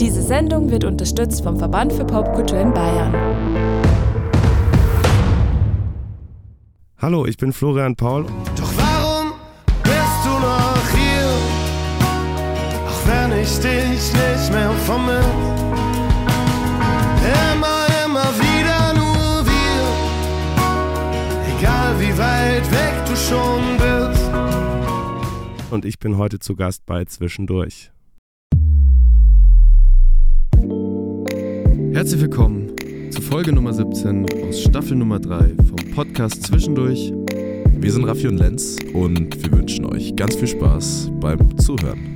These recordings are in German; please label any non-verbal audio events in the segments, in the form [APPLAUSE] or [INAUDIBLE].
Diese Sendung wird unterstützt vom Verband für Popkultur in Bayern. Hallo, ich bin Florian Paul. Doch warum bist du noch hier? Auch wenn ich dich nicht mehr vermiss. Immer, immer wieder nur wir. Egal wie weit weg du schon bist. Und ich bin heute zu Gast bei Zwischendurch. Herzlich willkommen zu Folge Nummer 17 aus Staffel Nummer 3 vom Podcast Zwischendurch. Wir sind Raffi und Lenz und wir wünschen euch ganz viel Spaß beim Zuhören.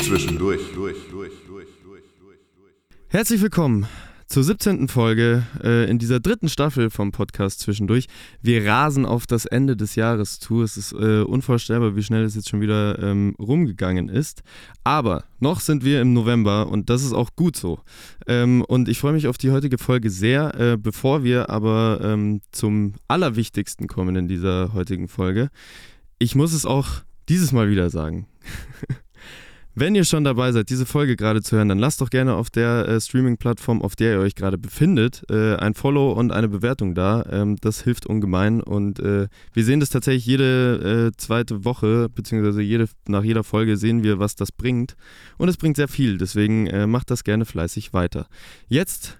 Zwischendurch, durch, durch, durch, durch, durch. Herzlich willkommen zur 17. Folge äh, in dieser dritten Staffel vom Podcast Zwischendurch. Wir rasen auf das Ende des Jahres zu. Es ist äh, unvorstellbar, wie schnell es jetzt schon wieder ähm, rumgegangen ist. Aber noch sind wir im November und das ist auch gut so. Ähm, und ich freue mich auf die heutige Folge sehr. Äh, bevor wir aber ähm, zum Allerwichtigsten kommen in dieser heutigen Folge, ich muss es auch dieses Mal wieder sagen. [LAUGHS] Wenn ihr schon dabei seid, diese Folge gerade zu hören, dann lasst doch gerne auf der äh, Streaming-Plattform, auf der ihr euch gerade befindet, äh, ein Follow und eine Bewertung da. Ähm, das hilft ungemein und äh, wir sehen das tatsächlich jede äh, zweite Woche, beziehungsweise jede, nach jeder Folge sehen wir, was das bringt. Und es bringt sehr viel, deswegen äh, macht das gerne fleißig weiter. Jetzt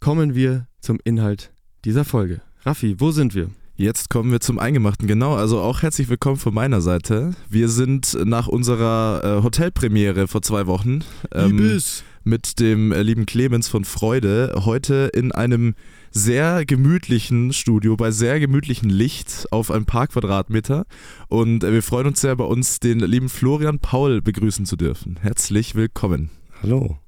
kommen wir zum Inhalt dieser Folge. Raffi, wo sind wir? Jetzt kommen wir zum Eingemachten, genau. Also auch herzlich willkommen von meiner Seite. Wir sind nach unserer äh, Hotelpremiere vor zwei Wochen ähm, mit dem äh, lieben Clemens von Freude heute in einem sehr gemütlichen Studio bei sehr gemütlichem Licht auf ein paar Quadratmeter. Und äh, wir freuen uns sehr, bei uns den lieben Florian Paul begrüßen zu dürfen. Herzlich willkommen. Hallo.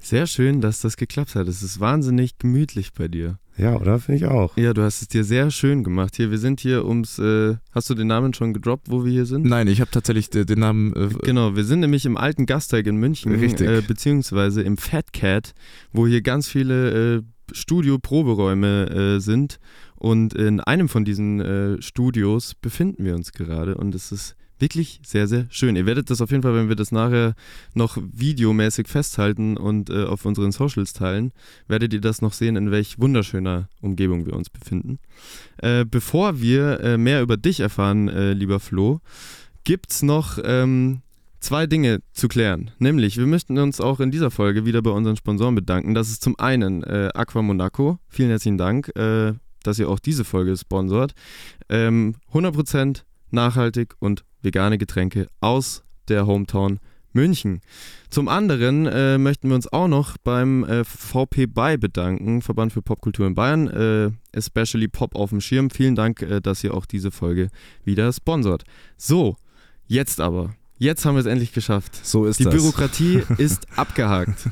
Sehr schön, dass das geklappt hat. Es ist wahnsinnig gemütlich bei dir. Ja, oder? Finde ich auch. Ja, du hast es dir sehr schön gemacht. Hier, wir sind hier ums. Äh, hast du den Namen schon gedroppt, wo wir hier sind? Nein, ich habe tatsächlich den, den Namen. Äh, Genau, wir sind nämlich im alten Gasteig in München, Richtig. Äh, beziehungsweise im Fat Cat, wo hier ganz viele äh, Studio-Proberäume äh, sind. Und in einem von diesen äh, Studios befinden wir uns gerade und es ist wirklich sehr, sehr schön. Ihr werdet das auf jeden Fall, wenn wir das nachher noch videomäßig festhalten und äh, auf unseren Socials teilen, werdet ihr das noch sehen, in welch wunderschöner Umgebung wir uns befinden. Äh, bevor wir äh, mehr über dich erfahren, äh, lieber Flo, gibt's noch ähm, zwei Dinge zu klären. Nämlich, wir möchten uns auch in dieser Folge wieder bei unseren Sponsoren bedanken. Das ist zum einen äh, Aqua Monaco. Vielen herzlichen Dank, äh, dass ihr auch diese Folge sponsort. Ähm, 100% nachhaltig und vegane Getränke aus der Hometown München. Zum anderen äh, möchten wir uns auch noch beim äh, VP Bay bedanken, Verband für Popkultur in Bayern, äh, especially Pop auf dem Schirm. Vielen Dank, äh, dass ihr auch diese Folge wieder sponsort. So, jetzt aber. Jetzt haben wir es endlich geschafft. so ist Die das. Bürokratie [LAUGHS] ist abgehakt.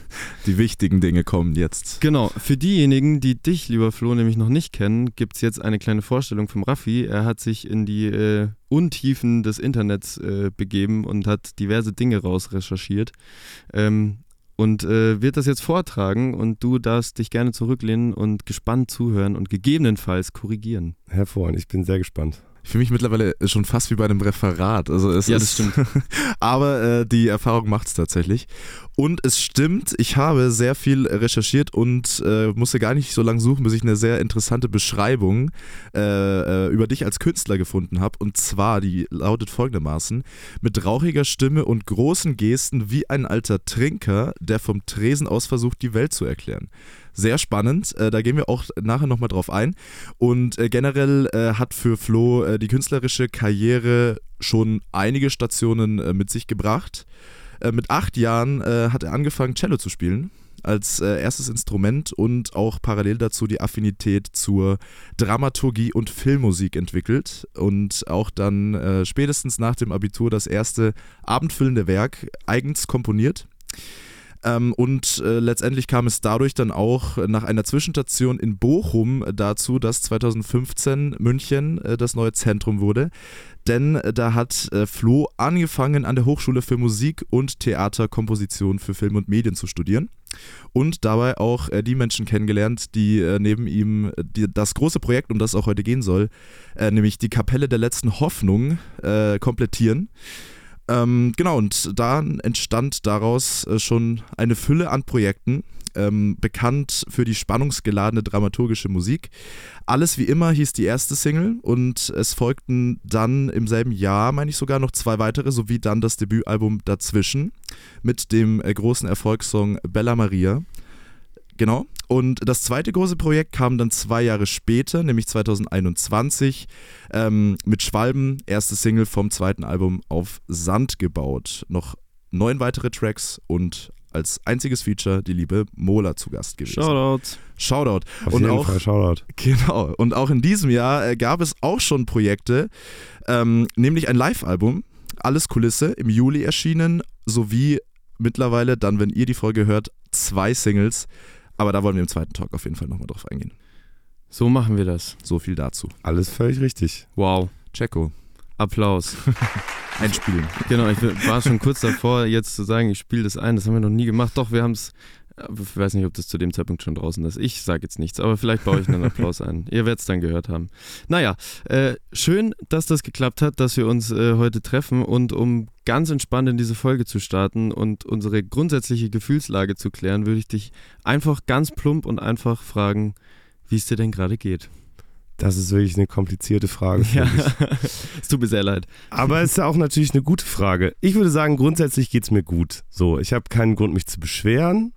Die wichtigen Dinge kommen jetzt. Genau, für diejenigen, die dich, lieber Flo, nämlich noch nicht kennen, gibt es jetzt eine kleine Vorstellung vom Raffi. Er hat sich in die äh, Untiefen des Internets äh, begeben und hat diverse Dinge rausrecherchiert. Ähm, und äh, wird das jetzt vortragen und du darfst dich gerne zurücklehnen und gespannt zuhören und gegebenenfalls korrigieren. Hervorragend. Ich bin sehr gespannt. Ich fühle mich mittlerweile schon fast wie bei einem Referat. Also es Ja, ist, das stimmt. [LAUGHS] Aber äh, die Erfahrung macht es tatsächlich. Und es stimmt, ich habe sehr viel recherchiert und äh, musste gar nicht so lange suchen, bis ich eine sehr interessante Beschreibung äh, äh, über dich als Künstler gefunden habe. Und zwar, die lautet folgendermaßen: Mit rauchiger Stimme und großen Gesten wie ein alter Trinker, der vom Tresen aus versucht, die Welt zu erklären. Sehr spannend, äh, da gehen wir auch nachher nochmal drauf ein. Und äh, generell äh, hat für Flo äh, die künstlerische Karriere schon einige Stationen äh, mit sich gebracht. Äh, mit acht Jahren hat er angefangen, Cello zu spielen als äh, erstes Instrument und auch parallel dazu die Affinität zur Dramaturgie und Filmmusik entwickelt und auch dann äh, spätestens nach dem Abitur das erste abendfüllende Werk eigens komponiert. Ähm, und äh, letztendlich kam es dadurch dann auch nach einer Zwischenstation in Bochum dazu, dass 2015 München äh, das neue Zentrum wurde. Denn äh, da hat äh, Flo angefangen an der Hochschule für Musik und Theaterkomposition für Film und Medien zu studieren und dabei auch äh, die Menschen kennengelernt, die äh, neben ihm die, das große Projekt, um das es auch heute gehen soll, nämlich die Kapelle der letzten Hoffnung, komplettieren. Ähm, genau, und dann entstand daraus äh, schon eine Fülle an Projekten, ähm, bekannt für die spannungsgeladene dramaturgische Musik. Alles wie immer hieß die erste Single und es folgten dann im selben Jahr, meine ich sogar, noch zwei weitere, sowie dann das Debütalbum dazwischen mit dem äh, großen Erfolgssong Bella Maria. Genau. Und das zweite große Projekt kam dann zwei Jahre später, nämlich 2021, ähm, mit Schwalben, erste Single vom zweiten Album auf Sand gebaut. Noch neun weitere Tracks und als einziges Feature die liebe Mola zu Gast gewesen. Shoutout. Shoutout. Auf und jeden auch, Fall Shoutout. Genau. Und auch in diesem Jahr äh, gab es auch schon Projekte, ähm, nämlich ein Live-Album, Alles Kulisse, im Juli erschienen, sowie mittlerweile dann, wenn ihr die Folge hört, zwei Singles. Aber da wollen wir im zweiten Talk auf jeden Fall nochmal drauf eingehen. So machen wir das. So viel dazu. Alles völlig richtig. Wow. Checo, Applaus. [LAUGHS] einspielen. Genau, ich war schon kurz davor, jetzt zu sagen, ich spiele das ein. Das haben wir noch nie gemacht. Doch, wir haben es. Ich weiß nicht, ob das zu dem Zeitpunkt schon draußen ist. Ich sage jetzt nichts, aber vielleicht baue ich einen Applaus ein. [LAUGHS] Ihr werdet es dann gehört haben. Naja, äh, schön, dass das geklappt hat, dass wir uns äh, heute treffen und um ganz entspannt in diese Folge zu starten und unsere grundsätzliche Gefühlslage zu klären, würde ich dich einfach ganz plump und einfach fragen, wie es dir denn gerade geht. Das ist wirklich eine komplizierte Frage. Ja, [LAUGHS] es tut mir sehr leid. Aber es ist auch natürlich eine gute Frage. Ich würde sagen, grundsätzlich geht es mir gut. So, ich habe keinen Grund, mich zu beschweren.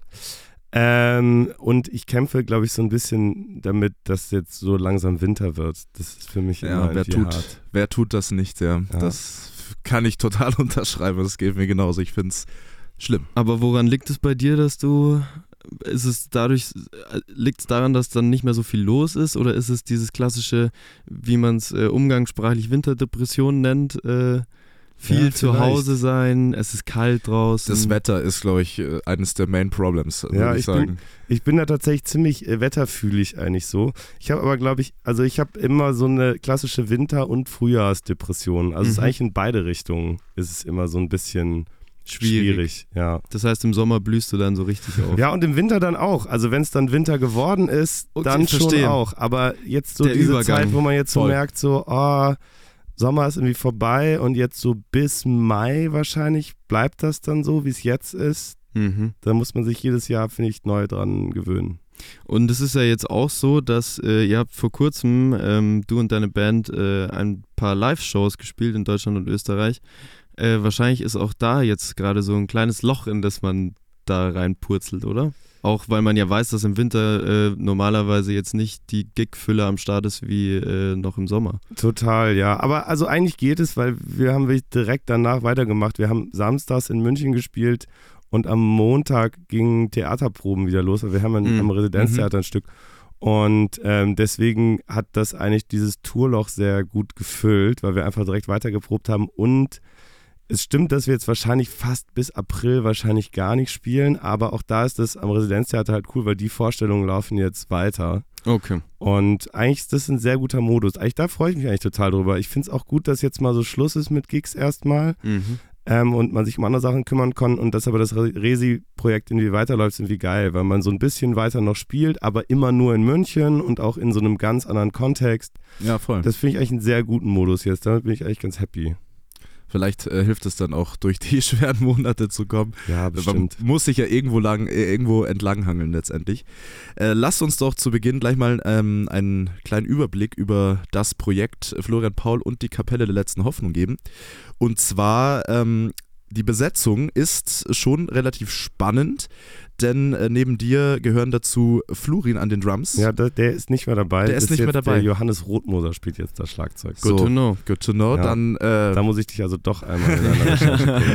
Ähm, und ich kämpfe, glaube ich, so ein bisschen damit, dass jetzt so langsam Winter wird. Das ist für mich immer Ja, wer irgendwie tut, hart. wer tut das nicht? Ja, Ja. das kann ich total [LAUGHS] unterschreiben. Das geht mir genauso. Ich finde es schlimm. Aber woran liegt es bei dir, dass du. Ist es dadurch, liegt es daran, dass dann nicht mehr so viel los ist? Oder ist es dieses klassische, wie man es äh, umgangssprachlich Winterdepression nennt, äh, viel Ja, zu. Hause sein, es ist kalt draußen? Das Wetter ist, glaube ich, äh, eines der Main Problems, würde Ja, ich, ich sagen. Ich bin da tatsächlich ziemlich äh, wetterfühlig eigentlich so. Ich habe aber, glaube ich, also ich habe immer so eine klassische Winter- und Frühjahrsdepression. Also es ist Mhm. eigentlich in beide Richtungen ist es immer so ein bisschen Schwierig. schwierig. Ja. Das heißt, im Sommer blühst du dann so richtig auf. Ja, und im Winter dann auch. Also wenn es dann Winter geworden ist, Okay, dann schon auch. Aber jetzt so Der diese Übergang. Zeit, wo man jetzt so Voll. merkt, so, oh, Sommer ist irgendwie vorbei und jetzt so bis Mai wahrscheinlich bleibt das dann so, wie es jetzt ist. Mhm. Da muss man sich jedes Jahr, finde ich, neu dran gewöhnen. Und es ist ja jetzt auch so, dass äh, ihr habt vor kurzem, ähm, du und deine Band, äh, ein paar Live-Shows gespielt in Deutschland und Österreich. Äh, wahrscheinlich ist auch da jetzt gerade so ein kleines Loch, in das man da reinpurzelt, oder? Auch weil man ja weiß, dass im Winter äh, normalerweise jetzt nicht die Gig-Fülle am Start ist wie äh, noch im Sommer. Total, ja. Aber also eigentlich geht es, weil wir haben wirklich direkt danach weitergemacht. Wir haben samstags in München gespielt und am Montag gingen Theaterproben wieder los. Wir haben ein, Mhm. am Residenztheater ein Stück. Und ähm, deswegen hat das eigentlich dieses Tourloch sehr gut gefüllt, weil wir einfach direkt weitergeprobt haben. Und es stimmt, dass wir jetzt wahrscheinlich fast bis April wahrscheinlich gar nicht spielen, aber auch da ist das am Residenztheater halt cool, weil die Vorstellungen laufen jetzt weiter. Okay. Und eigentlich ist das ein sehr guter Modus. Eigentlich, da freue ich mich eigentlich total drüber. Ich finde es auch gut, dass jetzt mal so Schluss ist mit Gigs erstmal Mhm. ähm, und man sich um andere Sachen kümmern kann und dass aber das Re- Resi-Projekt irgendwie weiterläuft, sind wie geil, weil man so ein bisschen weiter noch spielt, aber immer nur in München und auch in so einem ganz anderen Kontext. Ja, voll. Das finde ich eigentlich einen sehr guten Modus jetzt. Damit bin ich eigentlich ganz happy. Vielleicht äh, hilft es dann auch, durch die [LAUGHS] schweren Monate zu kommen. Ja, Man muss sich ja irgendwo, lang, äh, irgendwo entlanghangeln letztendlich. Äh, lasst uns doch zu Beginn gleich mal ähm, einen kleinen Überblick über das Projekt Florian Paul und die Kapelle der letzten Hoffnung geben. Und zwar, ähm, die Besetzung ist schon relativ spannend, denn äh, neben dir gehören dazu Florin an den Drums. Ja, da, der ist nicht mehr dabei. Der ist nicht jetzt mehr dabei. Der Johannes Rothmoser spielt jetzt das Schlagzeug. So. Good to know. Good to know. Ja. Dann äh, Da muss ich dich also doch einmal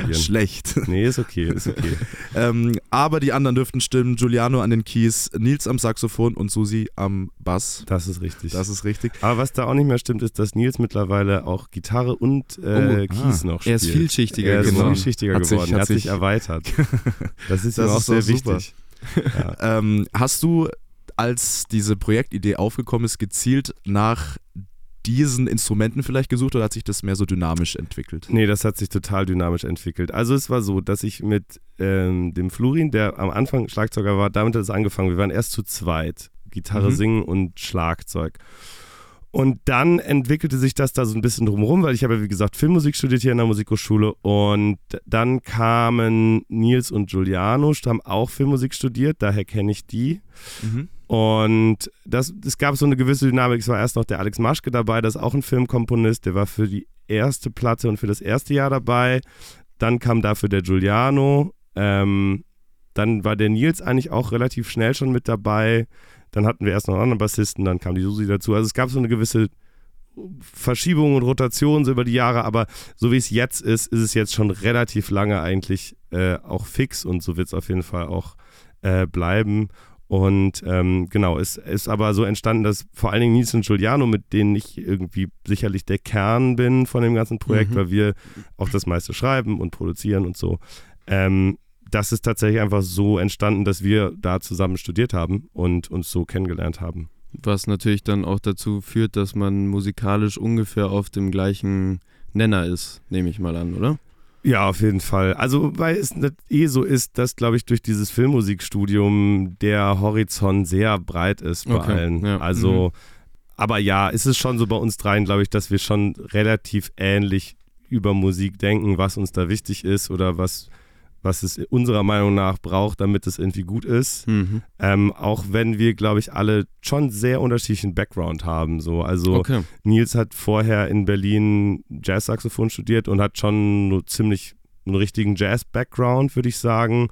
in [LAUGHS] schlecht. Nee, ist okay, ist okay. [LAUGHS] Ähm, aber die anderen dürften stimmen. Giuliano an den Keys, Nils am Saxophon und Susi am Bass. Das ist richtig. Das ist richtig. Aber was da auch nicht mehr stimmt, ist, dass Nils mittlerweile auch Gitarre und äh, Oh, Keys ah. noch spielt. Er ist vielschichtiger er ist geworden. vielschichtiger Hat sich- geworden. hat er hat sich sich- erweitert. [LAUGHS] Das ist Das ihm auch ist sehr super. Ja. [LAUGHS] Ähm, hast du, als diese Projektidee aufgekommen ist, gezielt nach diesen Instrumenten vielleicht gesucht oder hat sich das mehr so dynamisch entwickelt? Nee, das hat sich total dynamisch entwickelt. Also es war so, dass ich mit ähm, dem Florin, der am Anfang Schlagzeuger war, damit hat es angefangen. Wir waren erst zu zweit. Gitarre, Mhm. Singen und Schlagzeug. Und dann entwickelte sich das da so ein bisschen drumherum, weil ich habe ja, wie gesagt, Filmmusik studiert hier an der Musikhochschule. Und dann kamen Nils und Giuliano, haben auch Filmmusik studiert, daher kenne ich die. Mhm. Und das, es gab so eine gewisse Dynamik. Es war erst noch der Alex Maschke dabei, das ist auch ein Filmkomponist. Der war für die erste Platte und für das erste Jahr dabei. Dann kam dafür der Giuliano. Ähm, dann war der Nils eigentlich auch relativ schnell schon mit dabei. Dann hatten wir erst noch einen anderen Bassisten, dann kam die Susi dazu. Also es gab so eine gewisse Verschiebung und Rotation so über die Jahre, aber so wie es jetzt ist, ist es jetzt schon relativ lange eigentlich äh, auch fix und so wird es auf jeden Fall auch äh, bleiben. Und ähm, genau, es ist aber so entstanden, dass vor allen Dingen Nils und Giuliano, mit denen ich irgendwie sicherlich der Kern bin von dem ganzen Projekt, Mhm. weil wir auch das meiste schreiben und produzieren und so. Ähm, das ist tatsächlich einfach so entstanden, dass wir da zusammen studiert haben und uns so kennengelernt haben. Was natürlich dann auch dazu führt, dass man musikalisch ungefähr auf dem gleichen Nenner ist, nehme ich mal an, oder? Ja, auf jeden Fall. Also, weil es nicht eh so ist, dass, glaube ich, durch dieses Filmmusikstudium der Horizont sehr breit ist bei Okay, allen. ja. Also, aber ja, ist es schon so bei uns dreien, glaube ich, dass wir schon relativ ähnlich über Musik denken, was uns da wichtig ist oder was, was es unserer Meinung nach braucht, damit es irgendwie gut ist. Mhm. Ähm, auch wenn wir, glaube ich, alle schon sehr unterschiedlichen Background haben. So. Also Okay. Nils hat vorher in Berlin Jazzsaxophon studiert und hat schon so ziemlich einen richtigen Jazz-Background, würde ich sagen.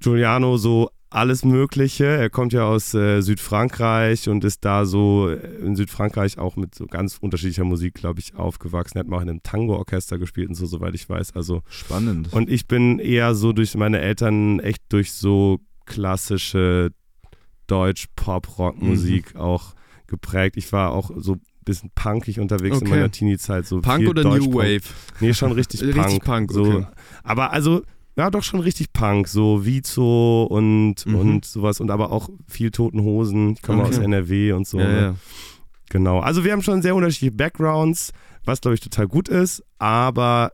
Giuliano so alles Mögliche. Er kommt ja aus äh, Südfrankreich und ist da so in Südfrankreich auch mit so ganz unterschiedlicher Musik, glaube ich, aufgewachsen. Er hat mal in einem Tango-Orchester gespielt und so, soweit ich weiß. Also Spannend. und ich bin eher so durch meine Eltern echt durch so klassische Deutsch-Pop-Rock-Musik auch geprägt. Ich war auch so ein bisschen punkig unterwegs in Okay. meiner Teenie-Zeit. So Punk viel oder New. Wave? Nee, schon richtig [LAUGHS] Punk. Richtig Punk, so. okay. Aber also, ja, doch schon richtig Punk. So Vizo und, Mhm. und sowas. Und aber auch viel Toten Hosen. Ich komme Okay. aus NRW und so. ja, ne? ja. Genau. Also wir haben schon sehr unterschiedliche Backgrounds, was glaube ich total gut ist, aber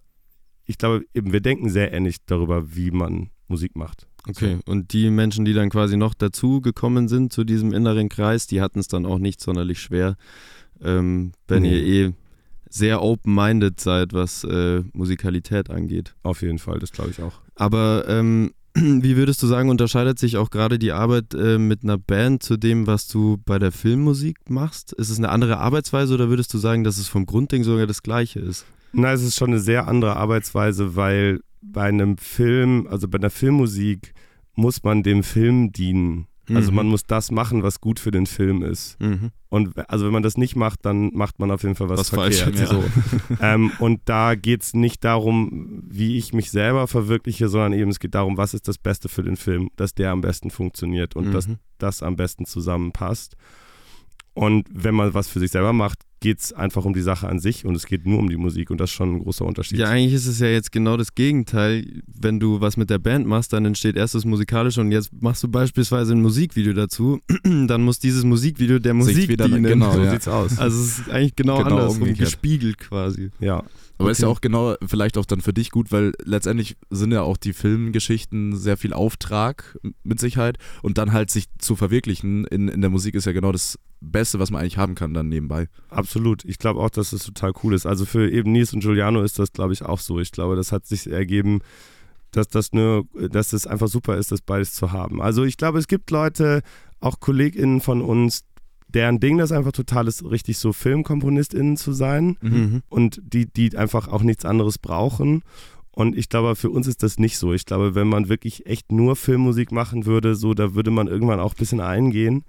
ich glaube eben, wir denken sehr ähnlich darüber, wie man Musik macht. Okay, und die Menschen, die dann quasi noch dazu gekommen sind zu diesem inneren Kreis, die hatten es dann auch nicht sonderlich schwer, ähm, wenn Nee. ihr eh sehr open-minded seid, was äh, Musikalität angeht. Auf jeden Fall, das glaube ich auch. Aber ähm, [CLEARS THROAT] wie würdest du sagen, unterscheidet sich auch gerade die Arbeit äh, mit einer Band zu dem, was du bei der Filmmusik machst? Ist es eine andere Arbeitsweise oder würdest du sagen, dass es vom Grundding sogar das gleiche ist? Na, es ist schon eine sehr andere Arbeitsweise, weil bei einem Film, also bei einer Filmmusik, muss man dem Film dienen. Also Mhm. man muss das machen, was gut für den Film ist. Mhm. Und also wenn man das nicht macht, dann macht man auf jeden Fall was, Was falsch, verkehrt. ja. So. ähm, und da geht es nicht darum, wie ich mich selber verwirkliche, sondern eben es geht darum, was ist das Beste für den Film, dass der am besten funktioniert und dass Mhm. das am besten zusammenpasst. Und wenn man was für sich selber macht, geht es einfach um die Sache an sich und es geht nur um die Musik und das ist schon ein großer Unterschied. Ja, eigentlich ist es ja jetzt genau das Gegenteil. Wenn du was mit der Band machst, dann entsteht erst das Musikalische und jetzt machst du beispielsweise ein Musikvideo dazu, [CLEARS THROAT] dann muss dieses Musikvideo der Musik wieder- dienen. genau, so ja. sieht's aus. Also es ist eigentlich genau, Genau andersrum, umgekehrt. gespiegelt quasi. Ja, Aber ist ja Okay. auch genau, vielleicht auch dann für dich gut, weil letztendlich sind ja auch die Filmgeschichten sehr viel Auftrag mit Sicherheit und dann halt sich zu verwirklichen in, in der Musik ist ja genau das Beste, was man eigentlich haben kann dann nebenbei. Absolut. Ich glaube auch, dass es total cool ist. Also für eben Nils und Giuliano ist das, glaube ich, auch so. Ich glaube, das hat sich ergeben, dass das nur, dass es einfach super ist, das beides zu haben. Also ich glaube, es gibt Leute, auch KollegInnen von uns, deren Ding das einfach total ist, richtig so FilmkomponistInnen zu sein Mhm. und die, die einfach auch nichts anderes brauchen. Und ich glaube, für uns ist das nicht so. Ich glaube, wenn man wirklich echt nur Filmmusik machen würde, so, da würde man irgendwann auch ein bisschen eingehen.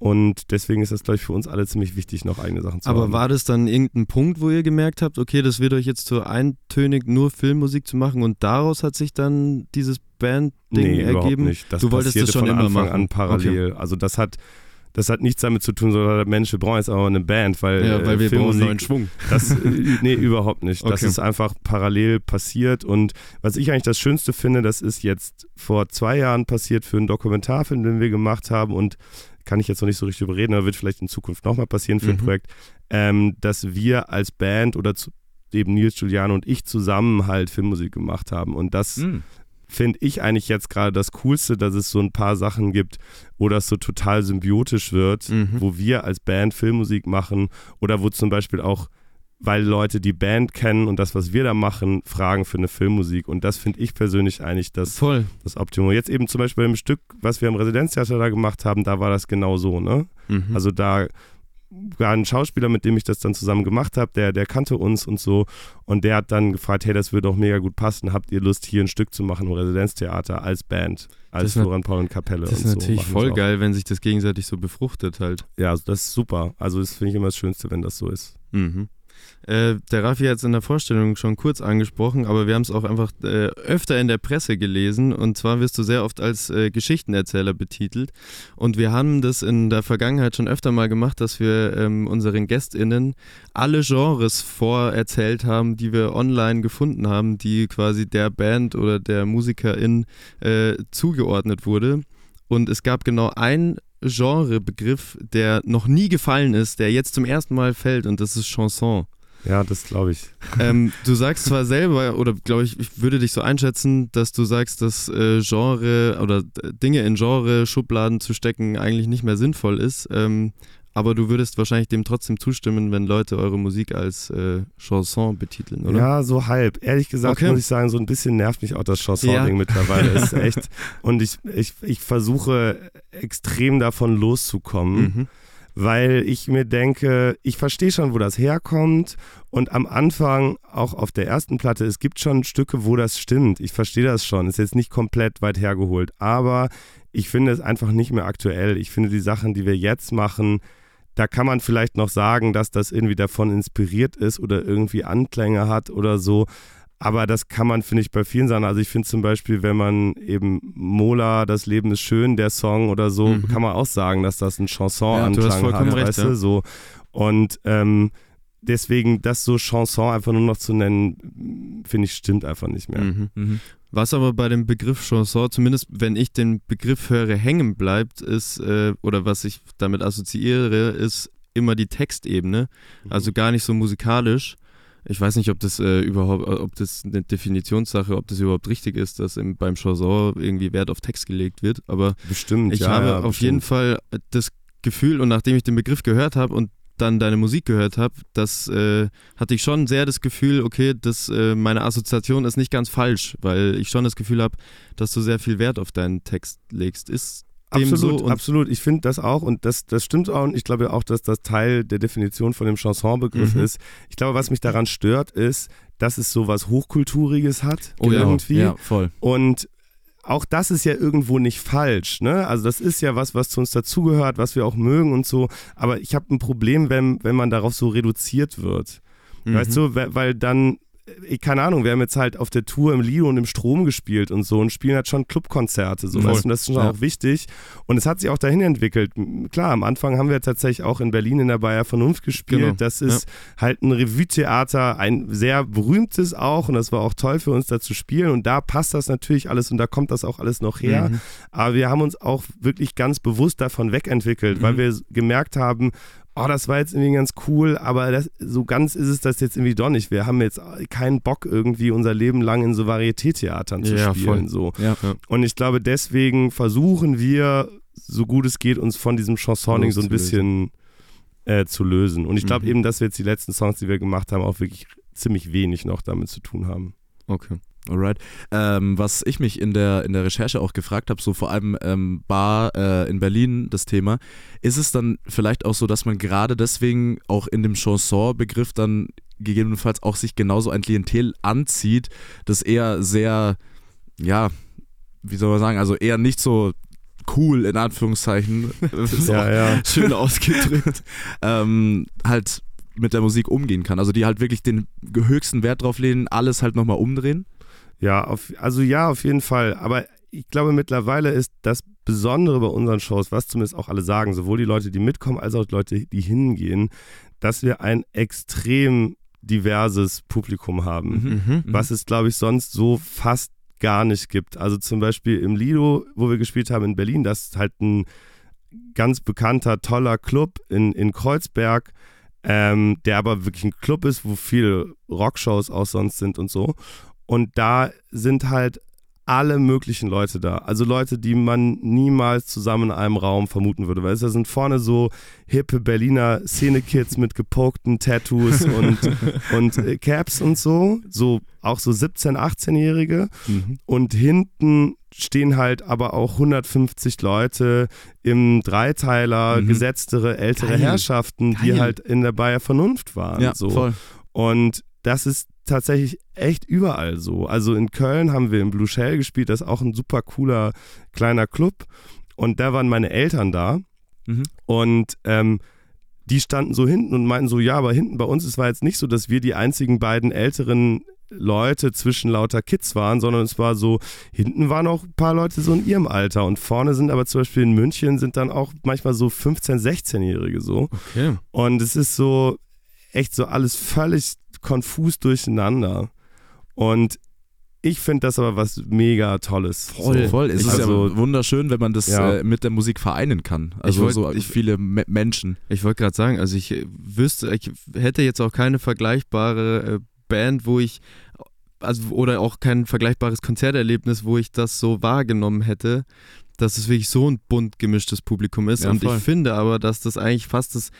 Und deswegen ist das, glaube ich, für uns alle ziemlich wichtig, noch eigene Sachen zu Aber haben. war das dann irgendein Punkt, wo ihr gemerkt habt, okay, das wird euch jetzt zu eintönig, nur Filmmusik zu machen und daraus hat sich dann dieses Band-Ding nee, überhaupt ergeben? nicht. Das du wolltest das schon von immer Anfang machen. an parallel. Also das hat, das hat nichts damit zu tun, sondern Mensch, wir brauchen jetzt aber eine Band, weil, Ja, weil äh, wir brauchen Filmmusik- neuen Schwung. Das, [LAUGHS] äh, nee, überhaupt nicht. Das Okay. ist einfach parallel passiert. Und was ich eigentlich das Schönste finde, das ist jetzt vor zwei Jahren passiert für einen Dokumentarfilm, den wir gemacht haben. Und kann ich jetzt noch nicht so richtig überreden, aber wird vielleicht in Zukunft nochmal passieren für ein Mhm. Projekt, ähm, dass wir als Band oder zu, eben Nils, Giuliano und ich zusammen halt Filmmusik gemacht haben. Und das Hm. Finde ich eigentlich jetzt gerade das Coolste, dass es so ein paar Sachen gibt, wo das so total symbiotisch wird, Mhm. wo wir als Band Filmmusik machen oder wo zum Beispiel auch, weil Leute die Band kennen und das, was wir da machen, fragen für eine Filmmusik. Und das finde ich persönlich eigentlich das, Voll. das Optimum. Jetzt eben zum Beispiel im Stück, was wir im Residenztheater da gemacht haben, da war das genau so, ne? Mhm. Also da war ein Schauspieler, mit dem ich das dann zusammen gemacht habe, der, der kannte uns und so. Und der hat dann gefragt, hey, das würde doch mega gut passen. Habt ihr Lust, hier ein Stück zu machen im Residenztheater als Band, als Das Florian Paul und Kapelle das ist und so. natürlich machen voll auch. geil, wenn sich das gegenseitig so befruchtet halt. Ja, also das ist super. Also das finde ich immer das Schönste, wenn das so ist. Mhm. Äh, der Raffi hat es in der Vorstellung schon kurz angesprochen, aber wir haben es auch einfach äh, öfter in der Presse gelesen. Und zwar wirst du sehr oft als äh, Geschichtenerzähler betitelt. Und wir haben das in der Vergangenheit schon öfter mal gemacht, dass wir ähm, unseren GästInnen alle Genres vorerzählt haben, die wir online gefunden haben, die quasi der Band oder der Musikerin äh, zugeordnet wurde. Und es gab genau ein Genrebegriff, der noch nie gefallen ist, der jetzt zum ersten Mal fällt und das ist Chanson. Ja, das glaube ich. [LAUGHS] ähm, du sagst zwar selber, oder glaube ich, ich würde dich so einschätzen, dass du sagst, dass äh, Genre oder äh, Dinge in Genre-Schubladen zu stecken eigentlich nicht mehr sinnvoll ist. Ähm, aber du würdest wahrscheinlich dem trotzdem zustimmen, wenn Leute eure Musik als äh, Chanson betiteln, oder? Ja, so halb. Ehrlich gesagt Okay. muss ich sagen, so ein bisschen nervt mich auch das Chanson-Ding Ja. mittlerweile. Ist [LAUGHS] echt. Und ich, ich, ich versuche extrem davon loszukommen. Mhm. Weil ich mir denke, ich verstehe schon, wo das herkommt und am Anfang, auch auf der ersten Platte, es gibt schon Stücke, wo das stimmt. Ich verstehe das schon, ist jetzt nicht komplett weit hergeholt, aber ich finde es einfach nicht mehr aktuell. Ich finde die Sachen, die wir jetzt machen, da kann man vielleicht noch sagen, dass das irgendwie davon inspiriert ist oder irgendwie Anklänge hat oder so. Aber das kann man, finde ich, bei vielen Sachen. Also ich finde zum Beispiel, wenn man eben Mola, das Leben ist schön, der Song oder so, Mhm. kann man auch sagen, dass das ein Ja, du hast vollkommen hat, recht, weißt ja. du, so. Und ähm, deswegen, das so Chanson einfach nur noch zu nennen, finde ich, stimmt einfach nicht mehr. Mhm. Mhm. Was aber bei dem Begriff Chanson, zumindest wenn ich den Begriff höre, hängen bleibt, ist, äh, oder was ich damit assoziiere, ist immer die Textebene. Also gar nicht so musikalisch. Ich weiß nicht, ob das äh, überhaupt, ob das eine Definitionssache, ob das überhaupt richtig ist, dass im, beim Chanson irgendwie Wert auf Text gelegt wird. Aber Bestimmt, ich ja, habe ja, auf bestimmt. jeden Fall das Gefühl, und nachdem ich den Begriff gehört habe und dann deine Musik gehört habe, das äh, hatte ich schon sehr das Gefühl, okay, das, äh, meine Assoziation ist nicht ganz falsch, weil ich schon das Gefühl habe, dass du sehr viel Wert auf deinen Text legst. Ist Absolut, so absolut. Ich finde das auch und das, das stimmt auch. Und ich glaube auch, dass das Teil der Definition von dem Chansonbegriff Mhm. ist. Ich glaube, was mich daran stört, ist, dass es so was Hochkulturiges hat. Oh ja, irgendwie. Ja, voll. Und auch das ist ja irgendwo nicht falsch, ne? Also das ist ja was, was zu uns dazugehört, was wir auch mögen und so. Aber ich habe ein Problem, wenn, wenn man darauf so reduziert wird. Mhm. Weißt du, weil, dann, keine Ahnung, wir haben jetzt halt auf der Tour im Lido und im Strom gespielt und so und spielen halt schon Clubkonzerte, so Voll. weißt du, und das ist schon Ja. auch wichtig. Und es hat sich auch dahin entwickelt. Klar, am Anfang haben wir tatsächlich auch in Berlin in der Bayer Vernunft gespielt. Genau, Das ist halt ein Revue-Theater, ein sehr berühmtes auch und das war auch toll für uns da zu spielen und da passt das natürlich alles und da kommt das auch alles noch her. Mhm. Aber wir haben uns auch wirklich ganz bewusst davon wegentwickelt, weil Mhm. wir gemerkt haben, oh, das war jetzt irgendwie ganz cool, aber das, so ganz ist es das jetzt irgendwie doch nicht. Wir haben jetzt keinen Bock, irgendwie unser Leben lang in so Varieté-Theatern zu Ja, spielen. voll. So. Ja. Ja. Und ich glaube, deswegen versuchen wir, so gut es geht, uns von diesem Chansoning so ein bisschen äh, zu lösen. Und ich glaube Mhm. eben, dass wir jetzt die letzten Songs, die wir gemacht haben, auch wirklich ziemlich wenig noch damit zu tun haben. Okay. Alright. Ähm, was ich mich in der, in der Recherche auch gefragt habe, so vor allem ähm, Bar äh, in Berlin, das Thema, ist es dann vielleicht auch so, dass man gerade deswegen auch in dem Chanson-Begriff dann gegebenenfalls auch sich genauso ein Klientel anzieht, das eher sehr, ja, wie soll man sagen, also eher nicht so cool in Anführungszeichen, [LAUGHS] Ja, ja. Schön ausgedrückt. [LAUGHS] ähm, halt mit der Musik umgehen kann. Also die halt wirklich den höchsten Wert drauf legen, alles halt nochmal umdrehen. Ja, auf, also ja, auf jeden Fall. Aber ich glaube, mittlerweile ist das Besondere bei unseren Shows, was zumindest auch alle sagen, sowohl die Leute, die mitkommen, als auch die Leute, die hingehen, dass wir ein extrem diverses Publikum haben. Mhm. was es, glaube ich, sonst so fast gar nicht gibt. Also zum Beispiel im Lido, wo wir gespielt haben in Berlin, das ist halt ein ganz bekannter, toller Club in, in Kreuzberg, ähm, der aber wirklich ein Club ist, wo viele Rockshows auch sonst sind und so. Und da sind halt alle möglichen Leute da. Also Leute, die man niemals zusammen in einem Raum vermuten würde. Weil da sind vorne so hippe Berliner Szene-Kids mit gepokten Tattoos [LAUGHS] und, und äh, Caps und so. So auch so 17-, 18-Jährige. Mhm. Und hinten stehen halt aber auch 150 Leute im Dreiteiler, Mhm. gesetztere, ältere Geil. Herrschaften, die Geil. halt in der Bayer Vernunft waren. Ja, so. voll. Und das ist tatsächlich echt überall so. Also in Köln haben wir im Blue Shell gespielt, das ist auch ein super cooler kleiner Club. Und da waren meine Eltern da. Mhm. Und ähm, die standen so hinten und meinten so, ja, aber hinten bei uns, es war jetzt nicht so, dass wir die einzigen beiden älteren Leute zwischen lauter Kids waren, sondern es war so, hinten waren auch ein paar Leute so in ihrem Alter und vorne sind aber zum Beispiel in München sind dann auch manchmal so 15-, 16-Jährige so. Okay. Und es ist so echt so alles völlig konfus durcheinander. Und ich finde das aber was mega Tolles. Voll, So. voll. Es ist also, ja wunderschön, wenn man das Ja. äh, mit der Musik vereinen kann. Also wollt- so ich- viele Me Menschen. Ich wollte gerade sagen, also ich äh, wüsste, ich hätte jetzt auch keine vergleichbare äh, Band, wo ich, also oder auch kein vergleichbares Konzerterlebnis, wo ich das so wahrgenommen hätte, dass es wirklich so ein bunt gemischtes Publikum ist. Ja, Und voll. ich finde aber, dass das eigentlich fast das